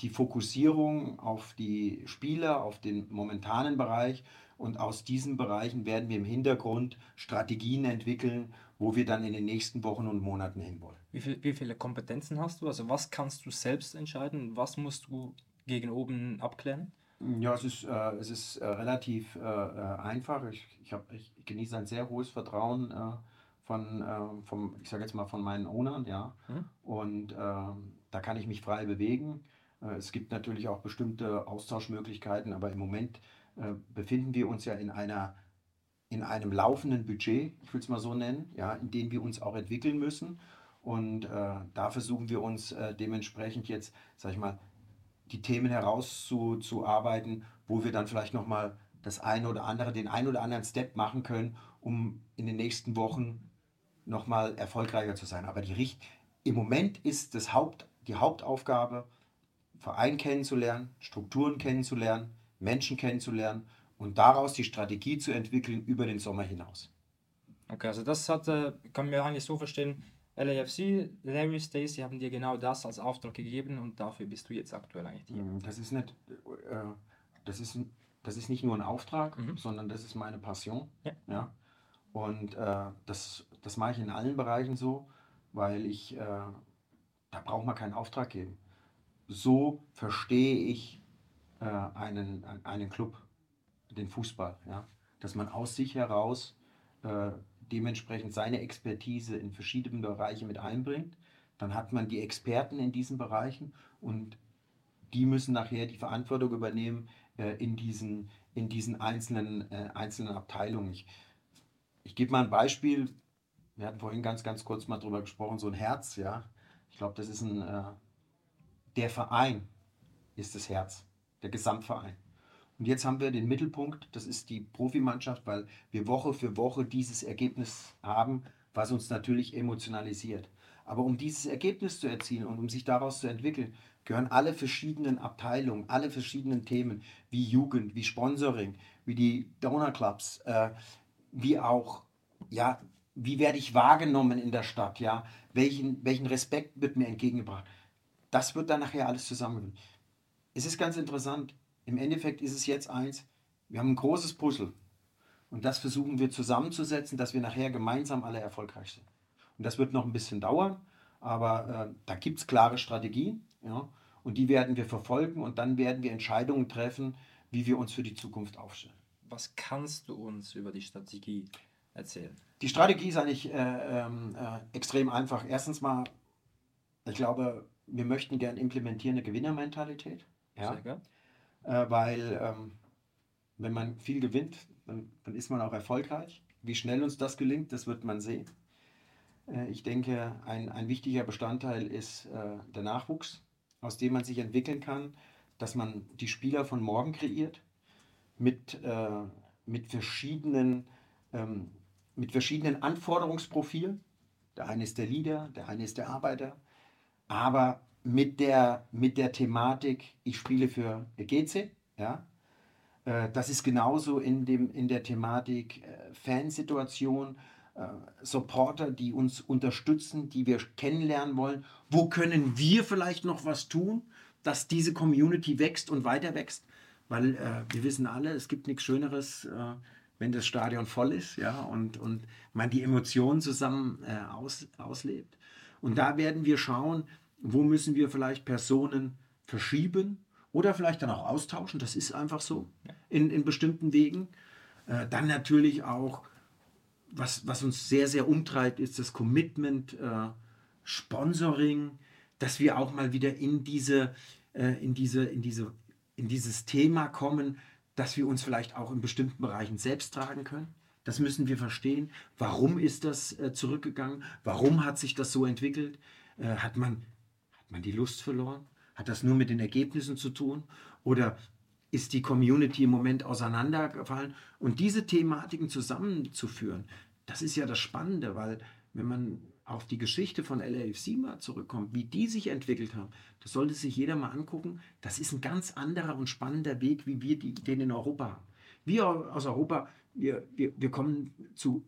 S3: die Fokussierung auf die Spieler, auf den momentanen Bereich und aus diesen Bereichen werden wir im Hintergrund Strategien entwickeln, wo wir dann in den nächsten Wochen und Monaten hinwollen.
S1: Wie, viel, wie viele Kompetenzen hast du? Also was kannst du selbst entscheiden? Was musst du gegen oben abklären?
S3: Ja, es ist, äh, es ist äh, relativ äh, äh einfach. Ich, ich, hab, ich genieße ein sehr hohes Vertrauen äh, von, äh, vom, ich sage jetzt mal von meinen Ownern, ja. Hm? Und ähm, da kann ich mich frei bewegen. Es gibt natürlich auch bestimmte Austauschmöglichkeiten, aber im Moment äh, befinden wir uns ja in einer in einem laufenden Budget, ich will es mal so nennen, ja, in dem wir uns auch entwickeln müssen. Und äh, da versuchen wir uns äh, dementsprechend jetzt, sag ich mal, die Themen herauszuarbeiten, wo wir dann vielleicht nochmal das eine oder andere, den einen oder anderen Step machen können, um in den nächsten Wochen nochmal erfolgreicher zu sein. Aber die, im Moment ist das Haupt, die Hauptaufgabe, Verein kennenzulernen, Strukturen kennenzulernen, Menschen kennenzulernen und daraus die Strategie zu entwickeln über den Sommer hinaus.
S1: Okay, also das hat, kann man eigentlich so verstehen, LAFC, Larry Stacey haben dir genau das als Auftrag gegeben und dafür bist du jetzt aktuell eigentlich hier.
S3: Mm, das ist nicht, äh, das ist, das ist nicht nur ein Auftrag, mhm. sondern das ist meine Passion. Ja. ja? Und äh, das, das mache ich in allen Bereichen so, weil ich, äh, da braucht man keinen Auftrag geben. So verstehe ich äh, einen, einen Club, den Fußball. Ja? Dass man aus sich heraus äh, dementsprechend seine Expertise in verschiedenen Bereiche mit einbringt. Dann hat man die Experten in diesen Bereichen und die müssen nachher die Verantwortung übernehmen äh, in, diesen, in diesen einzelnen, äh, einzelnen Abteilungen. Ich, ich gebe mal ein Beispiel. Wir hatten vorhin ganz, ganz kurz mal drüber gesprochen, so ein Herz, ja. Ich glaube, das ist ein, äh, der Verein ist das Herz der Gesamtverein. Und jetzt haben wir den Mittelpunkt, das ist die Profimannschaft, weil wir Woche für Woche dieses Ergebnis haben, was uns natürlich emotionalisiert. Aber um dieses Ergebnis zu erzielen und um sich daraus zu entwickeln, gehören alle verschiedenen Abteilungen, alle verschiedenen Themen, wie Jugend, wie Sponsoring, wie die Donor Clubs, äh, wie auch, ja, wie werde ich wahrgenommen in der Stadt, ja, welchen, welchen Respekt wird mir entgegengebracht. Das wird dann nachher alles zusammengeführt es ist ganz interessant. Im Endeffekt ist es jetzt eins, wir haben ein großes Puzzle. Und das versuchen wir zusammenzusetzen, dass wir nachher gemeinsam alle erfolgreich sind. Und das wird noch ein bisschen dauern, aber äh, da gibt es klare Strategien. Ja, und die werden wir verfolgen und dann werden wir Entscheidungen treffen, wie wir uns für die Zukunft aufstellen.
S1: Was kannst du uns über die Strategie erzählen?
S3: Die Strategie ist eigentlich äh, äh, extrem einfach. Erstens mal, ich glaube, wir möchten gern implementieren eine Gewinnermentalität. Ja? Äh, weil ähm, wenn man viel gewinnt, dann, dann ist man auch erfolgreich. Wie schnell uns das gelingt, das wird man sehen. Äh, ich denke, ein, ein wichtiger Bestandteil ist äh, der Nachwuchs, aus dem man sich entwickeln kann, dass man die Spieler von morgen kreiert mit, äh, mit, verschiedenen, ähm, mit verschiedenen Anforderungsprofilen. Der eine ist der Leader, der eine ist der Arbeiter. Aber mit der, mit der Thematik, ich spiele für GC, ja. Äh, das ist genauso in, dem, in der Thematik äh, Fansituation, äh, Supporter, die uns unterstützen, die wir kennenlernen wollen. Wo können wir vielleicht noch was tun, dass diese Community wächst und weiter wächst? Weil äh, wir wissen alle, es gibt nichts Schöneres, äh, wenn das Stadion voll ist ja, und, und man die Emotionen zusammen äh, aus, auslebt. Und da werden wir schauen, wo müssen wir vielleicht Personen verschieben oder vielleicht dann auch austauschen. Das ist einfach so in, in bestimmten Wegen. Äh, dann natürlich auch, was, was uns sehr, sehr umtreibt, ist das Commitment, äh, Sponsoring, dass wir auch mal wieder in diese, äh, in diese, in diese, in dieses Thema kommen, dass wir uns vielleicht auch in bestimmten Bereichen selbst tragen können. Das müssen wir verstehen. Warum ist das äh, zurückgegangen? Warum hat sich das so entwickelt? Äh, hat, man, hat man die Lust verloren? Hat das nur mit den Ergebnissen zu tun? Oder ist die Community im Moment auseinandergefallen? Und diese Thematiken zusammenzuführen, das ist ja das Spannende, weil wenn man auf die Geschichte von LAFC mal zurückkommt, wie die sich entwickelt haben, das sollte sich jeder mal angucken. Das ist ein ganz anderer und spannender Weg, wie wir die, den in Europa haben. Wir aus Europa, wir, wir, wir kommen zu,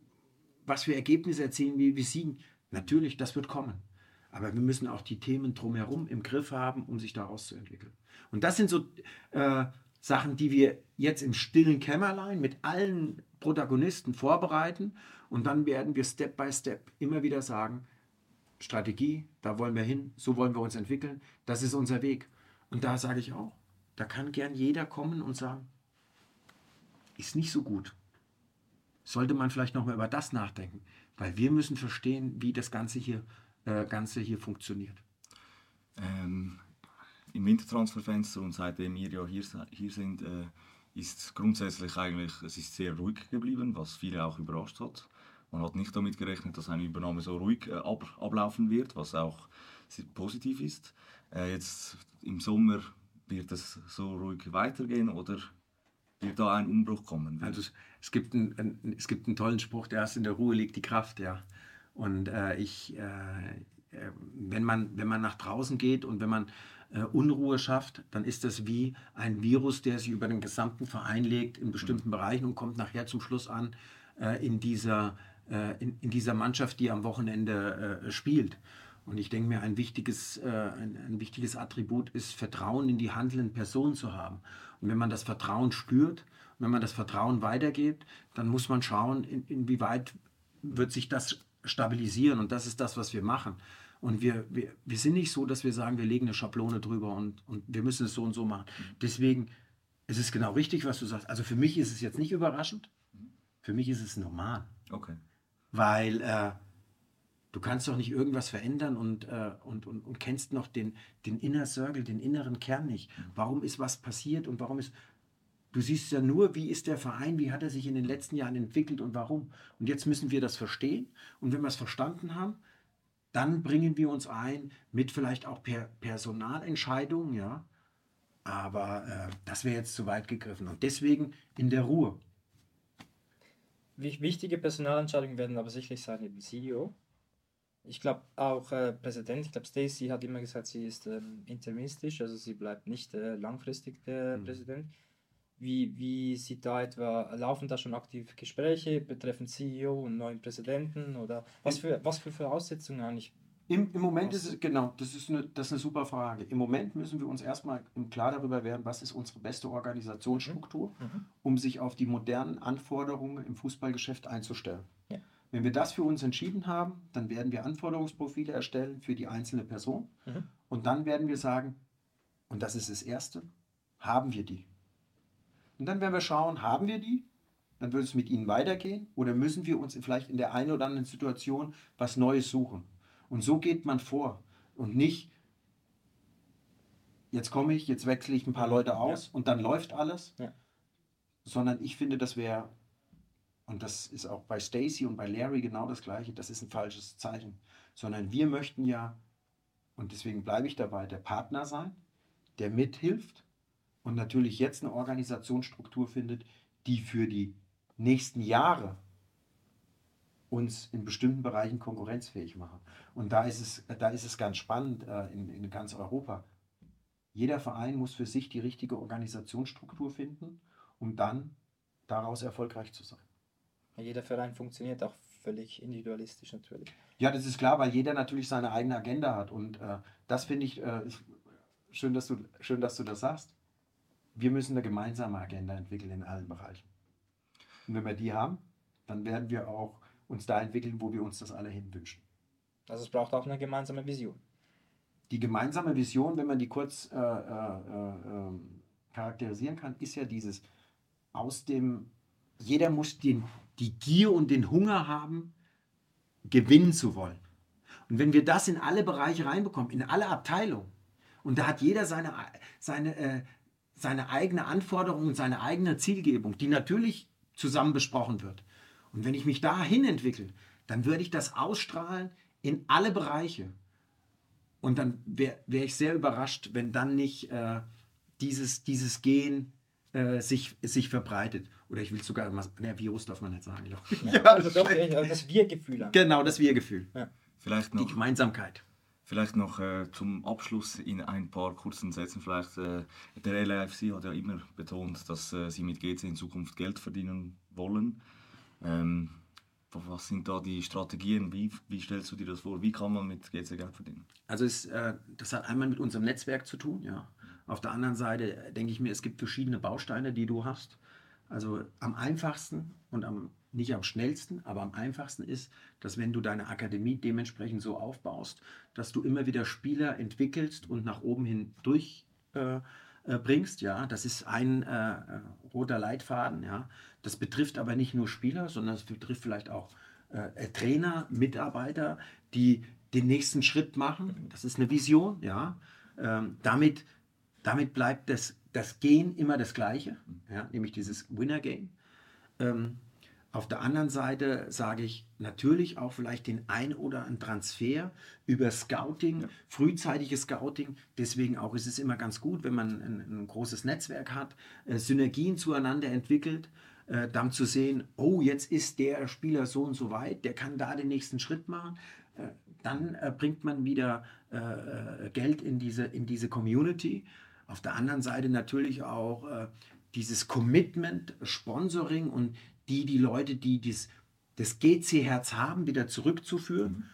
S3: was für Ergebnisse erzielen wir, wir siegen. Natürlich, das wird kommen. Aber wir müssen auch die Themen drumherum im Griff haben, um sich daraus zu entwickeln. Und das sind so äh, Sachen, die wir jetzt im stillen Kämmerlein mit allen Protagonisten vorbereiten und dann werden wir Step by Step immer wieder sagen, Strategie, da wollen wir hin, so wollen wir uns entwickeln, das ist unser Weg. Und da sage ich auch, da kann gern jeder kommen und sagen, ist nicht so gut. Sollte man vielleicht nochmal über das nachdenken, weil wir müssen verstehen, wie das Ganze hier, äh, Ganze hier funktioniert.
S2: Ähm, Im Wintertransferfenster und seitdem wir ja hier, hier sind, äh, ist grundsätzlich eigentlich, es ist sehr ruhig geblieben, was viele auch überrascht hat. Man hat nicht damit gerechnet, dass eine Übernahme so ruhig äh, ab, ablaufen wird, was auch positiv ist. Äh, jetzt im Sommer wird es so ruhig weitergehen oder wird da ein Umbruch kommen?
S3: Also es, gibt ein, ein, es gibt einen tollen Spruch, der erst in der Ruhe liegt die Kraft, ja. Und äh, ich, äh, äh wenn, man, wenn man nach draußen geht und wenn man äh, Unruhe schafft, dann ist das wie ein Virus, der sich über den gesamten Verein legt in bestimmten mhm. Bereichen und kommt nachher zum Schluss an äh, in dieser äh, in, in, dieser Mannschaft, die am Wochenende spielt. Und ich denke mir, ein wichtiges, äh, ein, ein, wichtiges Attribut ist, Vertrauen in die handelnden Personen zu haben. Und wenn man das Vertrauen spürt, wenn man das Vertrauen weitergibt, dann muss man schauen, in, inwieweit wird sich das stabilisieren. Und das ist das, was wir machen. Und wir, wir, wir sind nicht so, dass wir sagen, wir legen eine Schablone drüber und, und wir müssen es so und so machen. Deswegen ist es genau richtig, was du sagst. Also für mich ist es jetzt nicht überraschend. Für mich ist es normal.
S2: Okay.
S3: Weil äh, du kannst doch nicht irgendwas verändern und, äh, und, und, und kennst noch den, den Inner Circle, den inneren Kern nicht. Mhm. Warum ist was passiert und warum ist. Du siehst ja nur, wie ist der Verein, wie hat er sich in den letzten Jahren entwickelt und warum. Und jetzt müssen wir das verstehen. Und wenn wir es verstanden haben, dann bringen wir uns ein mit vielleicht auch per Personalentscheidungen, ja. Aber äh, das wäre jetzt zu weit gegriffen. Und deswegen in der Ruhe.
S1: Wichtige Personalentscheidungen werden aber sicherlich sein eben CEO. Ich glaube auch äh, Präsident, ich glaube Stacey hat immer gesagt, sie ist ähm, interimistisch, also sie bleibt nicht äh, langfristig der mhm. Präsident. Wie, wie sieht da etwa, laufen da schon aktiv Gespräche betreffend CEO und neuen Präsidenten oder was für, was für Voraussetzungen eigentlich
S3: im, Im Moment ist es, genau, das ist, eine, das ist eine super Frage. Im Moment müssen wir uns erstmal klar darüber werden, was ist unsere beste Organisationsstruktur, mhm. mhm. um sich auf die modernen Anforderungen im Fußballgeschäft einzustellen. Ja. Wenn wir das für uns entschieden haben, dann werden wir Anforderungsprofile erstellen für die einzelne Person. Mhm. Und dann werden wir sagen, und das ist das Erste, haben wir die? Und dann werden wir schauen, haben wir die? Dann wird es mit ihnen weitergehen oder müssen wir uns vielleicht in der einen oder anderen Situation was Neues suchen? Und so geht man vor und nicht, jetzt komme ich, jetzt wechsle ich ein paar Leute aus ja. und dann läuft alles, ja. sondern ich finde, das wäre, und das ist auch bei Stacy und bei Larry genau das gleiche, das ist ein falsches Zeichen, sondern wir möchten ja, und deswegen bleibe ich dabei, der Partner sein, der mithilft und natürlich jetzt eine Organisationsstruktur findet, die für die nächsten Jahre uns in bestimmten Bereichen konkurrenzfähig machen. Und da ist es, da ist es ganz spannend äh, in, in ganz Europa. Jeder Verein muss für sich die richtige Organisationsstruktur finden, um dann daraus erfolgreich zu sein.
S1: Jeder Verein funktioniert auch völlig individualistisch natürlich.
S3: Ja, das ist klar, weil jeder natürlich seine eigene Agenda hat. Und äh, das finde ich, äh, schön, dass du, schön, dass du das sagst. Wir müssen eine gemeinsame Agenda entwickeln in allen Bereichen. Und wenn wir die haben, dann werden wir auch uns da entwickeln, wo wir uns das alle hinwünschen.
S1: Also es braucht auch eine gemeinsame Vision.
S3: Die gemeinsame Vision, wenn man die kurz äh, äh, äh, charakterisieren kann, ist ja dieses aus dem, jeder muss den, die Gier und den Hunger haben, gewinnen zu wollen. Und wenn wir das in alle Bereiche reinbekommen, in alle Abteilungen, und da hat jeder seine, seine, äh, seine eigene Anforderung und seine eigene Zielgebung, die natürlich zusammen besprochen wird. Und wenn ich mich dahin entwickle, dann würde ich das ausstrahlen in alle Bereiche. Und dann wäre wär ich sehr überrascht, wenn dann nicht äh, dieses, dieses Gen äh, sich, sich verbreitet. Oder ich will sogar, ne, Virus darf man nicht sagen. Ja,
S1: ja also doch, das Wir-Gefühl.
S3: Genau, das Wir-Gefühl.
S2: Ja. Vielleicht noch,
S3: Die Gemeinsamkeit.
S2: Vielleicht noch äh, zum Abschluss in ein paar kurzen Sätzen. Vielleicht, äh, der LAFC hat ja immer betont, dass äh, sie mit GC in Zukunft Geld verdienen wollen. Ähm, was sind da die Strategien? Wie, wie stellst du dir das vor? Wie kann man mit GC Geld verdienen?
S3: Also es, äh, das hat einmal mit unserem Netzwerk zu tun. Ja. Auf der anderen Seite denke ich mir, es gibt verschiedene Bausteine, die du hast. Also am einfachsten und am, nicht am schnellsten, aber am einfachsten ist, dass wenn du deine Akademie dementsprechend so aufbaust, dass du immer wieder Spieler entwickelst und nach oben hin durchbringst. Äh, äh, ja, das ist ein äh, äh, roter Leitfaden, ja. Das betrifft aber nicht nur Spieler, sondern es betrifft vielleicht auch äh, Trainer, Mitarbeiter, die den nächsten Schritt machen. Das ist eine Vision, ja. Ähm, damit, damit bleibt das, das Gehen immer das Gleiche, ja, nämlich dieses Winner-Game. Ähm, auf der anderen Seite sage ich natürlich auch vielleicht den ein oder anderen Transfer über Scouting, ja. frühzeitiges Scouting. Deswegen auch ist es immer ganz gut, wenn man ein, ein großes Netzwerk hat, äh, Synergien zueinander entwickelt, äh, dann zu sehen, oh, jetzt ist der Spieler so und so weit, der kann da den nächsten Schritt machen. Äh, dann äh, bringt man wieder äh, äh, Geld in diese, in diese Community. Auf der anderen Seite natürlich auch dieses Commitment, Sponsoring und die, die Leute, die dies, das GC-Herz haben, wieder zurückzuführen. Mhm.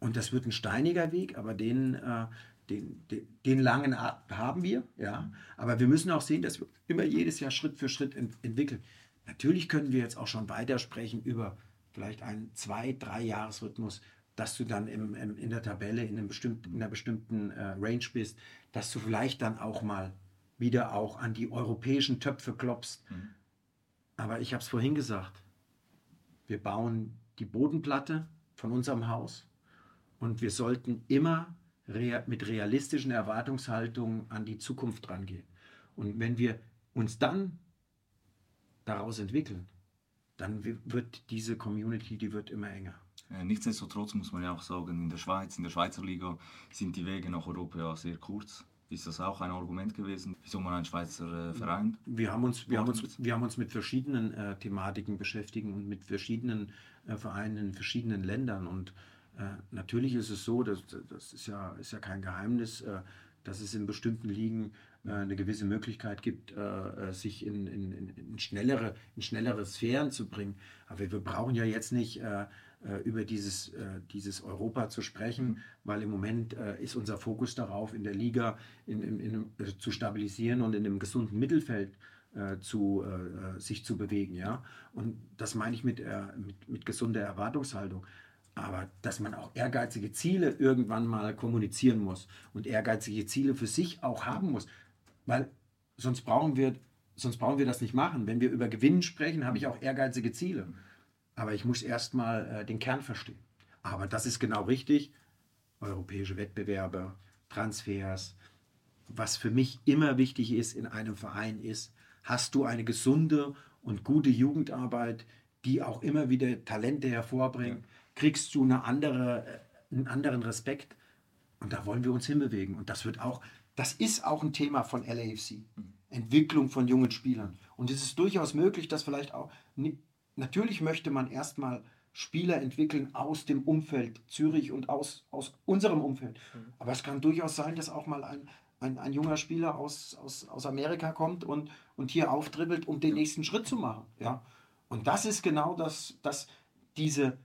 S3: Und das wird ein steiniger Weg, aber den, äh, den, den, den, langen Atem haben wir. Ja. Aber wir müssen auch sehen, dass wir immer jedes Jahr Schritt für Schritt ent entwickeln. Natürlich können wir jetzt auch schon weitersprechen über vielleicht einen zwei-, drei Jahresrhythmus, dass du dann im, im, in der Tabelle in, einem bestimmten, in einer bestimmten äh, Range bist, dass du vielleicht dann auch mal wieder auch an die europäischen Töpfe klopfst. Mhm. Aber ich habe es vorhin gesagt, wir bauen die Bodenplatte von unserem Haus und wir sollten immer rea mit realistischen Erwartungshaltungen an die Zukunft rangehen. Und wenn wir uns dann daraus entwickeln, dann wird diese Community, die wird immer enger.
S2: Nichtsdestotrotz muss man ja auch sagen, in der Schweiz, in der Schweizer Liga sind die Wege nach Europa ja sehr kurz. Ist das auch ein Argument gewesen, wieso man einen Schweizer äh, Verein?
S3: Wir haben uns, wir haben uns, wir haben uns mit verschiedenen äh, Thematiken beschäftigt und mit verschiedenen äh, Vereinen in verschiedenen Ländern. Und äh, natürlich ist es so, dass, das ist ja, ist ja kein Geheimnis, äh, dass es in bestimmten Ligen äh, eine gewisse Möglichkeit gibt, sich in, in, in, schnellere, in schnellere Sphären zu bringen. Aber wir brauchen ja jetzt nicht äh, über dieses, äh, dieses Europa zu sprechen, weil im Moment äh, ist unser Fokus darauf, in der Liga in, in, in, zu stabilisieren und in einem gesunden Mittelfeld zu, sich zu bewegen. Ja? Und das meine ich mit, mit, mit gesunder Erwartungshaltung. Aber dass man auch ehrgeizige Ziele irgendwann mal kommunizieren muss und ehrgeizige Ziele für sich auch haben muss. Weil sonst brauchen wir, sonst brauchen wir das nicht machen. Wenn wir über Gewinn sprechen, habe ich auch ehrgeizige Ziele. Aber ich muss erstmal äh, den Kern verstehen. Aber das ist genau richtig. Europäische Wettbewerbe, Transfers. Was für mich immer wichtig ist in einem Verein ist, hast du eine gesunde und gute Jugendarbeit, die auch immer wieder Talente hervorbringt, ja. kriegst du eine andere, äh, einen anderen Respekt. Und da wollen wir uns hinbewegen. Und das wird auch, das ist auch ein Thema von LAFC. Mhm. Entwicklung von jungen Spielern. Und es ist durchaus möglich, dass vielleicht auch natürlich möchte man erstmal Spieler entwickeln aus dem Umfeld Zürich und aus, aus unserem Umfeld. Mhm. Aber es kann durchaus sein, dass auch mal ein, ein, ein junger Spieler aus, aus, aus Amerika kommt und, und hier auftribbelt, um den nächsten Schritt zu machen. Ja? Und das ist genau das, das diese,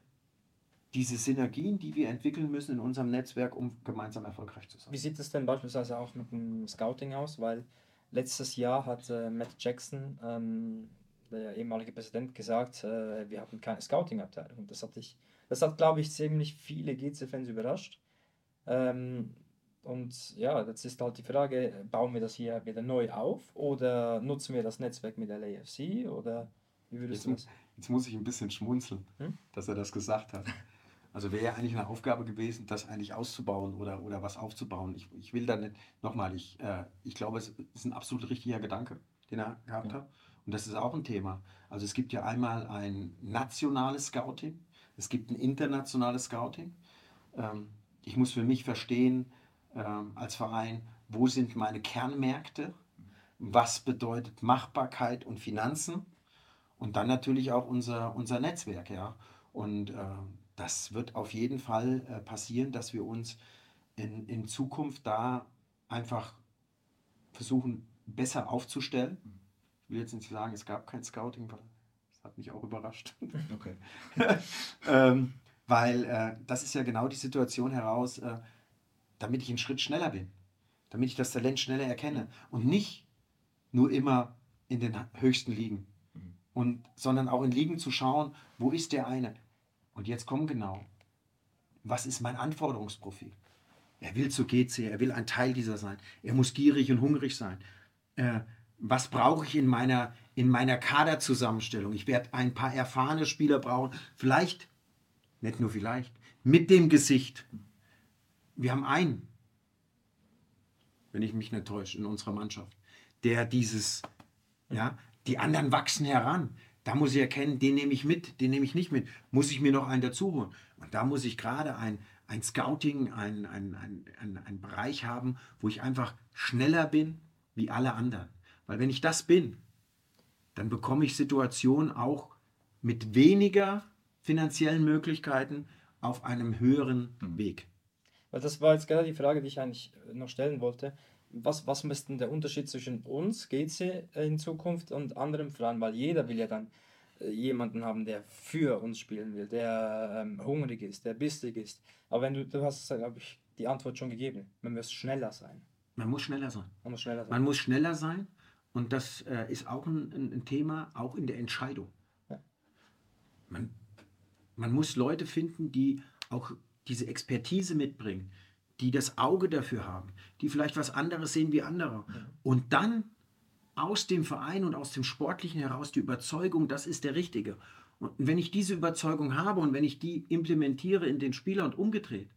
S3: diese Synergien, die wir entwickeln müssen in unserem Netzwerk, um gemeinsam erfolgreich zu sein.
S1: Wie sieht es denn beispielsweise auch mit dem Scouting aus? Weil letztes Jahr hat äh, Matt Jackson ähm, der ehemalige Präsident gesagt, äh, wir haben keine Scouting-Abteilung. Das hat, ich, das hat, glaube ich, ziemlich viele GC-Fans überrascht. Ähm, und ja, jetzt ist halt die Frage, bauen wir das hier wieder neu auf oder nutzen wir das Netzwerk mit LAFC oder wie würdest
S3: jetzt, du das? Jetzt muss ich ein bisschen schmunzeln, hm? dass er das gesagt hat. Also wäre ja eigentlich eine Aufgabe gewesen, das eigentlich auszubauen oder, oder was aufzubauen. Ich, ich will da nicht, nochmal, ich, äh, ich glaube, es ist ein absolut richtiger Gedanke, den er gehabt ja. hat. Und das ist auch ein Thema. Also es gibt ja einmal ein nationales Scouting, es gibt ein internationales Scouting. Ähm, ich muss für mich verstehen, ähm, als Verein, wo sind meine Kernmärkte, was bedeutet Machbarkeit und Finanzen und dann natürlich auch unser, unser Netzwerk. Ja. Und äh, das wird auf jeden Fall äh, passieren, dass wir uns in, in Zukunft da einfach versuchen, besser aufzustellen will jetzt nicht sagen, es gab kein Scouting, weil das hat mich auch überrascht. Okay. ähm, weil äh, das ist ja genau die Situation heraus, äh, damit ich einen Schritt schneller bin, damit ich das Talent schneller erkenne und nicht nur immer in den höchsten Ligen, mhm. und, sondern auch in Ligen zu schauen, wo ist der eine. Und jetzt kommen genau, was ist mein Anforderungsprofil? Er will zu GC, er will ein Teil dieser sein. Er muss gierig und hungrig sein. Äh, was brauche ich in meiner, in meiner Kaderzusammenstellung? Ich werde ein paar erfahrene Spieler brauchen. Vielleicht, nicht nur vielleicht, mit dem Gesicht. Wir haben einen, wenn ich mich nicht täusche, in unserer Mannschaft, der dieses, ja, die anderen wachsen heran. Da muss ich erkennen, den nehme ich mit, den nehme ich nicht mit. Muss ich mir noch einen dazu holen? Und da muss ich gerade ein, ein Scouting, ein, ein, ein, ein, ein Bereich haben, wo ich einfach schneller bin wie alle anderen. Weil wenn ich das bin, dann bekomme ich Situationen auch mit weniger finanziellen Möglichkeiten auf einem höheren mhm. Weg.
S1: Weil das war jetzt gerade die Frage, die ich eigentlich noch stellen wollte. Was, was ist denn der Unterschied zwischen uns, GC, in Zukunft und anderen Vereinen? Weil jeder will ja dann äh, jemanden haben, der für uns spielen will, der ähm, hungrig ist, der bissig ist. Aber wenn du, du hast, glaube ich, die Antwort schon gegeben. Man muss schneller sein.
S3: Man muss schneller sein. Man muss schneller sein. Man muss schneller sein und das äh, ist auch ein, ein, Thema, auch in der Entscheidung. Man, man muss Leute finden, die auch diese Expertise mitbringen, die das Auge dafür haben, die vielleicht was anderes sehen wie andere. Ja. Und dann aus dem Verein und aus dem Sportlichen heraus die Überzeugung, das ist der Richtige. Und wenn ich diese Überzeugung habe und wenn ich die implementiere in den Spieler und umgedreht,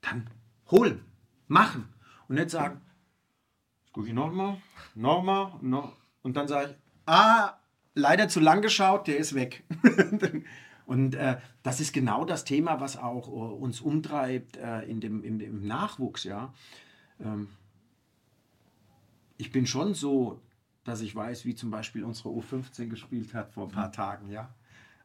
S3: dann holen, machen und nicht sagen, gucke ich nochmal, nochmal, noch. Und dann sage ich, ah, leider zu lang geschaut, der ist weg. und äh, das ist genau das Thema, was auch uh, uns umtreibt äh, in dem, im, im, Nachwuchs. Ja? Ähm, ich bin schon so, dass ich weiß, wie zum Beispiel unsere U15 gespielt hat vor ein paar Tagen. Ja?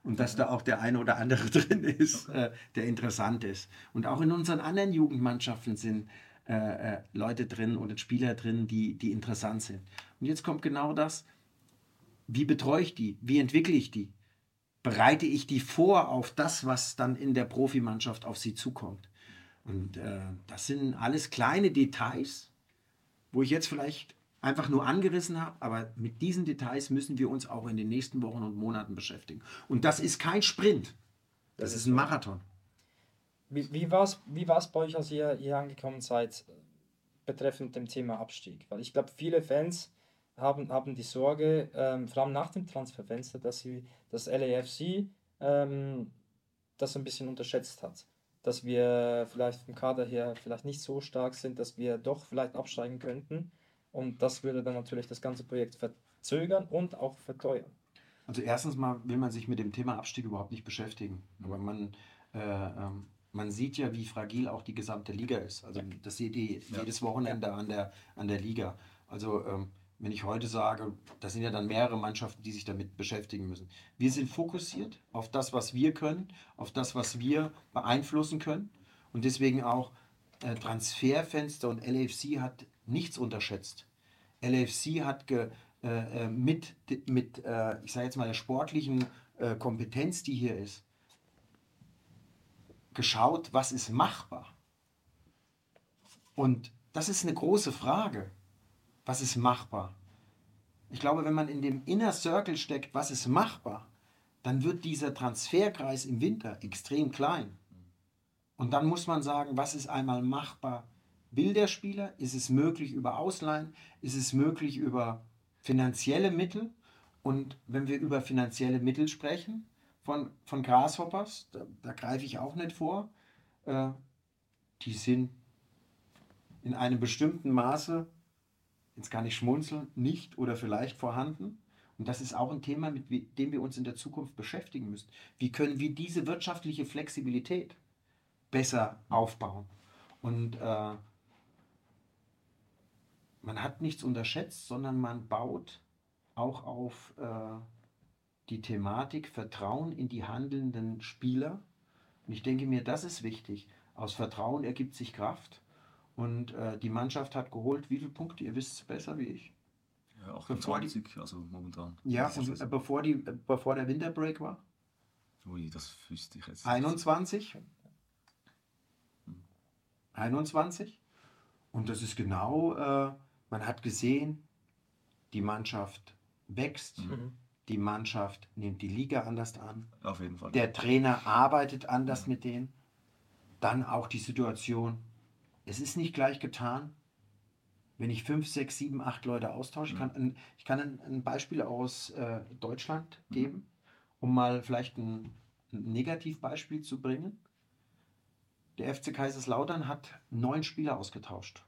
S3: Und dass da auch der eine oder andere drin ist, äh, der interessant ist. Und auch in unseren anderen Jugendmannschaften sind äh, äh, Leute drin oder Spieler drin, die, die interessant sind. Und jetzt kommt genau das, wie betreue ich die? Wie entwickle ich die? Bereite ich die vor auf das, was dann in der Profimannschaft auf sie zukommt? Und äh, das sind alles kleine Details, wo ich jetzt vielleicht einfach nur angerissen habe, aber mit diesen Details müssen wir uns auch in den nächsten Wochen und Monaten beschäftigen. Und das ist kein Sprint, das, das ist ein Marathon.
S1: Wie, wie war es wie bei euch, als ihr hier angekommen seid, betreffend dem Thema Abstieg? Weil ich glaube, viele Fans haben, haben die Sorge, ähm, vor allem nach dem Transferfenster, dass sie das LAFC ähm, das ein bisschen unterschätzt hat. Dass wir vielleicht vom Kader her vielleicht nicht so stark sind, dass wir doch vielleicht absteigen könnten. Und das würde dann natürlich das ganze Projekt verzögern und auch verteuern.
S3: Also erstens mal will man sich mit dem Thema Abstieg überhaupt nicht beschäftigen. Aber man äh, ähm, man sieht ja, wie fragil auch die gesamte Liga ist. Also das seht ihr ja. jedes Wochenende an der, an der Liga. Also ähm, wenn ich heute sage, das sind ja dann mehrere Mannschaften, die sich damit beschäftigen müssen. Wir sind fokussiert auf das, was wir können, auf das, was wir beeinflussen können. Und deswegen auch äh, Transferfenster und LAFC hat nichts unterschätzt. LAFC hat ge, äh, äh, mit, mit äh, ich sage jetzt mal, der sportlichen äh, Kompetenz, die hier ist, geschaut, was ist machbar. Und das ist eine große Frage. Was ist machbar? Ich glaube, wenn man in dem Inner Circle steckt, was ist machbar, dann wird dieser Transferkreis im Winter extrem klein. Und dann muss man sagen, was ist einmal machbar? Will der Spieler? Ist es möglich über Ausleihen? Ist es möglich über finanzielle Mittel? Und wenn wir über finanzielle Mittel sprechen von, von Grasshoppers, da, da greife ich auch nicht vor, äh, die sind in einem bestimmten Maße, jetzt kann ich schmunzeln, nicht oder vielleicht vorhanden. Und das ist auch ein Thema, mit dem wir uns in der Zukunft beschäftigen müssen. Wie können wir diese wirtschaftliche Flexibilität besser aufbauen? Und äh, man hat nichts unterschätzt, sondern man baut auch auf äh, die Thematik Vertrauen in die handelnden Spieler. Und ich denke mir, das ist wichtig. Aus Vertrauen ergibt sich Kraft. Und äh, die Mannschaft hat geholt, wie viele Punkte? Ihr wisst es besser wie ich.
S2: Ja, 28, die, also momentan.
S3: Ja, und bevor, die, bevor der Winterbreak war?
S2: Ui, das wüsste ich jetzt.
S3: 21? Hm. 21? Und das ist genau, äh, man hat gesehen, die Mannschaft wächst, mhm. Die Mannschaft nimmt die Liga anders an.
S2: Auf jeden Fall.
S3: Der Trainer arbeitet anders mhm. mit denen. Dann auch die Situation, es ist nicht gleich getan, wenn ich fünf, sechs, sieben, acht Leute austausche. Ich kann ein, ich kann ein, ein Beispiel aus äh, Deutschland mhm. geben, mhm. um mal vielleicht ein, ein Negativbeispiel zu bringen. Der FC Kaiserslautern hat neun Spieler ausgetauscht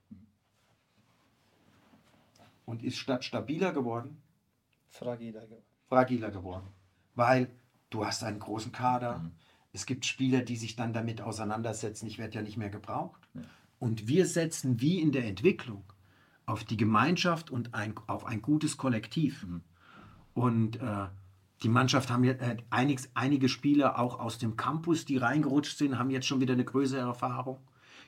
S3: und ist statt stabiler geworden,
S1: fragiler geworden.
S3: Fragiler geworden. Weil du hast einen großen Kader, mhm. es gibt Spieler, die sich dann damit auseinandersetzen, ich werde ja nicht mehr gebraucht. Ja. Und wir setzen wie in der Entwicklung auf die Gemeinschaft und ein, auf ein gutes Kollektiv. Mhm. Und äh, die Mannschaft haben jetzt äh, einig, einige Spieler auch aus dem Campus, die reingerutscht sind, haben jetzt schon wieder eine größere Erfahrung.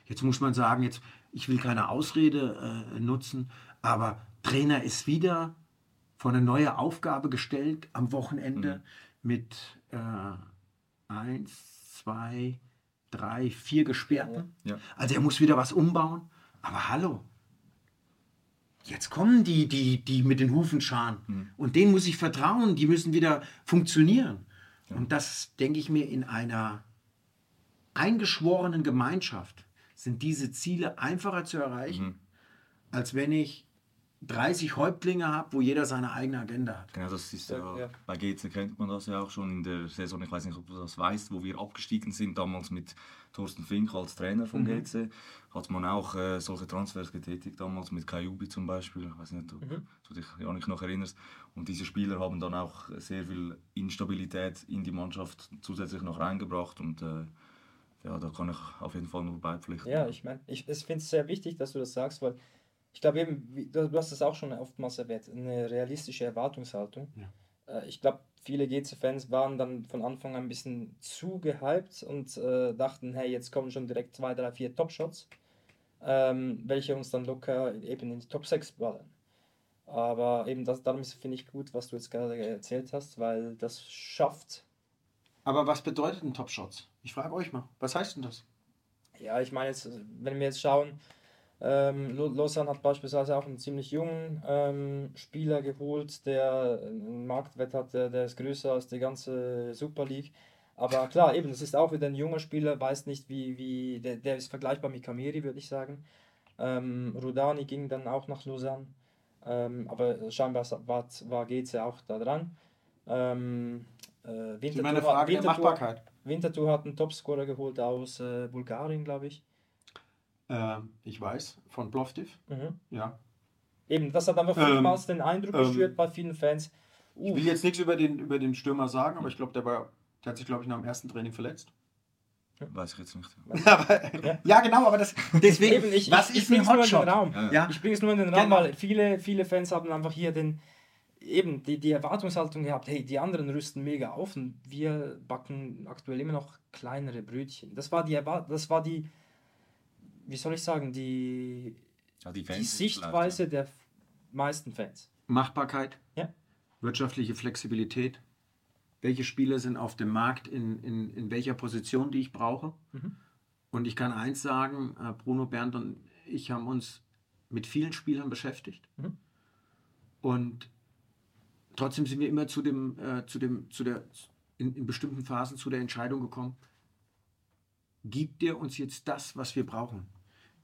S3: Jetzt muss man sagen, jetzt, ich will keine Ausrede äh, nutzen, aber Trainer ist wieder vor eine neue Aufgabe gestellt am Wochenende mhm. mit äh, eins, zwei, drei, vier Gesperrten. Ja. Also er muss wieder was umbauen. Aber hallo, jetzt kommen die, die, die mit den Hufen scharen. Mhm. Und denen muss ich vertrauen, die müssen wieder funktionieren. Ja. Und das, denke ich mir, in einer eingeschworenen Gemeinschaft sind diese Ziele einfacher zu erreichen, mhm. als wenn ich 30 Häuptlinge habe, wo jeder seine eigene Agenda hat.
S2: Genau, das ist ja, ja. bei GC kennt man das ja auch schon in der Saison, ich weiß nicht, ob du das weißt, wo wir abgestiegen sind, damals mit Thorsten Fink als Trainer von mhm. GC, hat man auch äh, solche Transfers getätigt, damals mit Kayubi zum Beispiel, ich weiß nicht, ob mhm. du dich ja nicht noch erinnerst. Und diese Spieler haben dann auch sehr viel Instabilität in die Mannschaft zusätzlich noch reingebracht und äh, ja, da kann ich auf jeden Fall nur beipflichten.
S1: Ja, ich meine, ich, ich finde es sehr wichtig, dass du das sagst, weil ich glaube eben, du hast es auch schon oftmals erwähnt, eine realistische Erwartungshaltung. Ja. Äh, ich glaube, viele GC-Fans waren dann von Anfang an ein bisschen zu gehypt und äh, dachten, hey, jetzt kommen schon direkt zwei, drei, vier Top-Shots, ähm, welche uns dann locker eben in die Top 6 ballern. Aber eben das, darum finde ich gut, was du jetzt gerade erzählt hast, weil das schafft.
S3: Aber was bedeutet ein Top-Shots? Ich frage euch mal, was heißt denn das?
S1: Ja, ich meine jetzt, wenn wir jetzt schauen, ähm, Lausanne hat beispielsweise auch einen ziemlich jungen ähm, Spieler geholt, der einen Marktwert hat, der, der ist größer als die ganze Super League. Aber klar, eben, das ist auch wieder ein junger Spieler, weiß nicht, wie, wie der, der ist vergleichbar mit Kamiri, würde ich sagen. Ähm, Rudani ging dann auch nach Lausanne, ähm, aber scheinbar war, war GC auch da dran. Ähm, äh, Winterthur, meine Frage Winterthur, der Machbarkeit. Winterthur hat einen Topscorer geholt aus äh, Bulgarien, glaube ich.
S3: Äh, ich weiß, von Plovdiv. Mhm. Ja.
S1: Eben, das hat einfach vielmals ähm, den Eindruck ähm, geschürt bei vielen Fans.
S3: Uh. Ich will jetzt nichts über den, über den Stürmer sagen, aber ich glaube, der, der hat sich, glaube ich, nach dem ersten Training verletzt.
S2: Weiß ich jetzt nicht.
S3: aber, ja. ja. genau, aber das, deswegen,
S1: Eben, ich, was ich, ist ich ein Hotshot? Raum. Ja. Ich bringe es nur in den Raum, genau. weil viele, viele Fans haben einfach hier den, eben die, die Erwartungshaltung gehabt, hey, die anderen rüsten mega auf und wir backen aktuell immer noch kleinere Brötchen. Das war die, das war die wie soll ich sagen, die, ja, die, die Sichtweise der meisten Fans.
S3: Machbarkeit, ja. wirtschaftliche Flexibilität, welche Spieler sind auf dem Markt in, in, in welcher Position, die ich brauche. Mhm. Und ich kann eins sagen, äh, Bruno, Bernd und ich haben uns mit vielen Spielern beschäftigt. Mhm. Und trotzdem sind wir immer zu dem, äh, zu dem, zu der, in, in bestimmten Phasen zu der Entscheidung gekommen, gibt er uns jetzt das, was wir brauchen?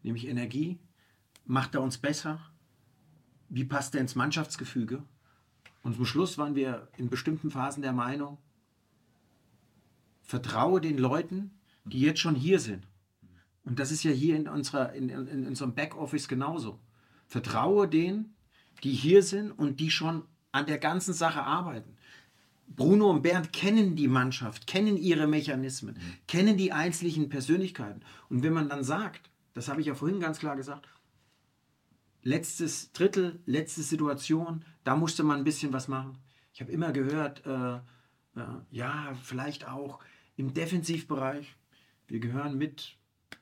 S3: Nämlich Energie. Macht er uns besser? Wie passt er ins Mannschaftsgefüge? Und zum Schluss waren wir in bestimmten Phasen der Meinung, vertraue den Leuten, die jetzt schon hier sind. Und das ist ja hier in, unserer, in, in, unserem Backoffice genauso. Vertraue denen, die hier sind und die schon an der ganzen Sache arbeiten. Bruno und Bernd kennen die Mannschaft, kennen ihre Mechanismen, mhm. kennen die einzelnen Persönlichkeiten. Und wenn man dann sagt, das habe ich ja vorhin ganz klar gesagt, letztes Drittel, letzte Situation, da musste man ein bisschen was machen. Ich habe immer gehört, äh, äh, ja, vielleicht auch im Defensivbereich. Wir gehören mit,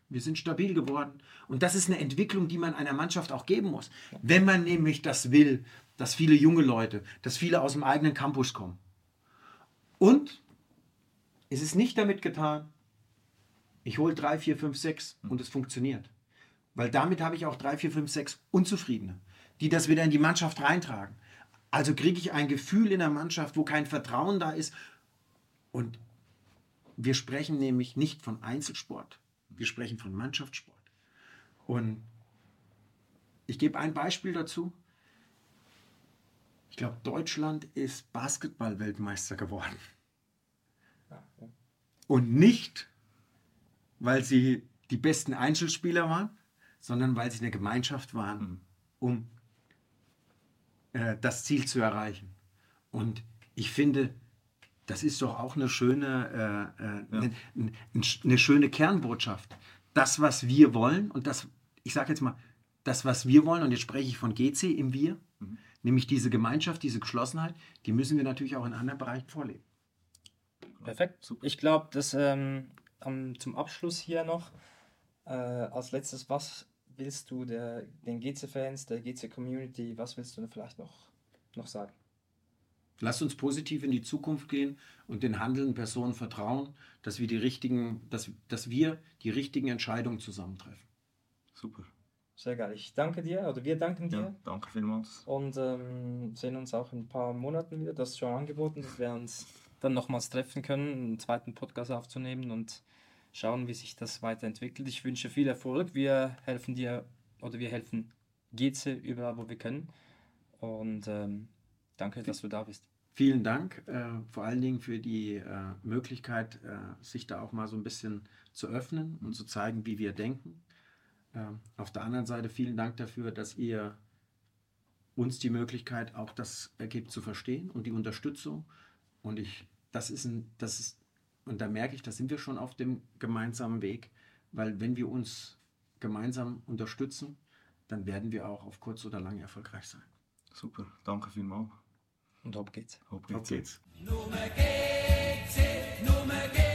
S3: wir sind stabil geworden. Und das ist eine Entwicklung, die man einer Mannschaft auch geben muss. Wenn man nämlich das will, dass viele junge Leute, dass viele aus dem eigenen Campus kommen. Und es ist nicht damit getan, ich hole 3, 4, 5, 6 und es funktioniert. Weil damit habe ich auch 3, 4, 5, 6 Unzufriedene, die das wieder in die Mannschaft reintragen. Also kriege ich ein Gefühl in der Mannschaft, wo kein Vertrauen da ist. Und wir sprechen nämlich nicht von Einzelsport, wir sprechen von Mannschaftssport. Und ich gebe ein Beispiel dazu. Ich glaube, Deutschland ist Basketball-Weltmeister geworden. Und nicht, weil sie die besten Einzelspieler waren, sondern weil sie eine Gemeinschaft waren, mhm. um äh, das Ziel zu erreichen. Und ich finde, das ist doch auch eine schöne, äh, äh, ja. eine, eine, schöne Kernbotschaft. Das, was wir wollen, und das, ich sage jetzt mal, das, was wir wollen, und jetzt spreche ich von GC im Wir, mhm. Nämlich diese Gemeinschaft, diese Geschlossenheit, die müssen wir natürlich auch in anderen Bereichen vorleben.
S1: Perfekt. Ich glaube, dass ähm, zum Abschluss hier noch äh, als letztes, was willst du der, den GC-Fans, der GC-Community, was willst du vielleicht noch, noch sagen?
S3: Lasst uns positiv in die Zukunft gehen und den handelnden Personen vertrauen, dass wir die richtigen, dass, dass wir die richtigen Entscheidungen zusammentreffen.
S2: Super.
S1: Sehr geil. Ich danke dir, oder wir danken dir. Ja,
S2: danke vielmals.
S1: Und ähm, sehen uns auch in ein paar Monaten wieder. Das ist schon angeboten, dass wir uns dann nochmals treffen können, einen zweiten Podcast aufzunehmen und schauen, wie sich das weiterentwickelt. Ich wünsche viel Erfolg. Wir helfen dir oder wir helfen GC überall, wo wir können. Und ähm, danke, dass du da bist.
S3: Vielen Dank, äh, vor allen Dingen für die äh, Möglichkeit, äh, sich da auch mal so ein bisschen zu öffnen und zu zeigen, wie wir denken. Ähm, auf der anderen Seite vielen Dank dafür, dass ihr uns die Möglichkeit auch das ergibt zu verstehen und die Unterstützung. Und ich, das ist ein, das ist, und da merke ich, da sind wir schon auf dem gemeinsamen Weg, weil wenn wir uns gemeinsam unterstützen, dann werden wir auch auf kurz oder lang erfolgreich sein.
S2: Super, danke vielmals.
S1: Und hopp geht's.
S3: Hopp geht's. Hopp geht's.
S4: Nummer geht's, Nummer geht's.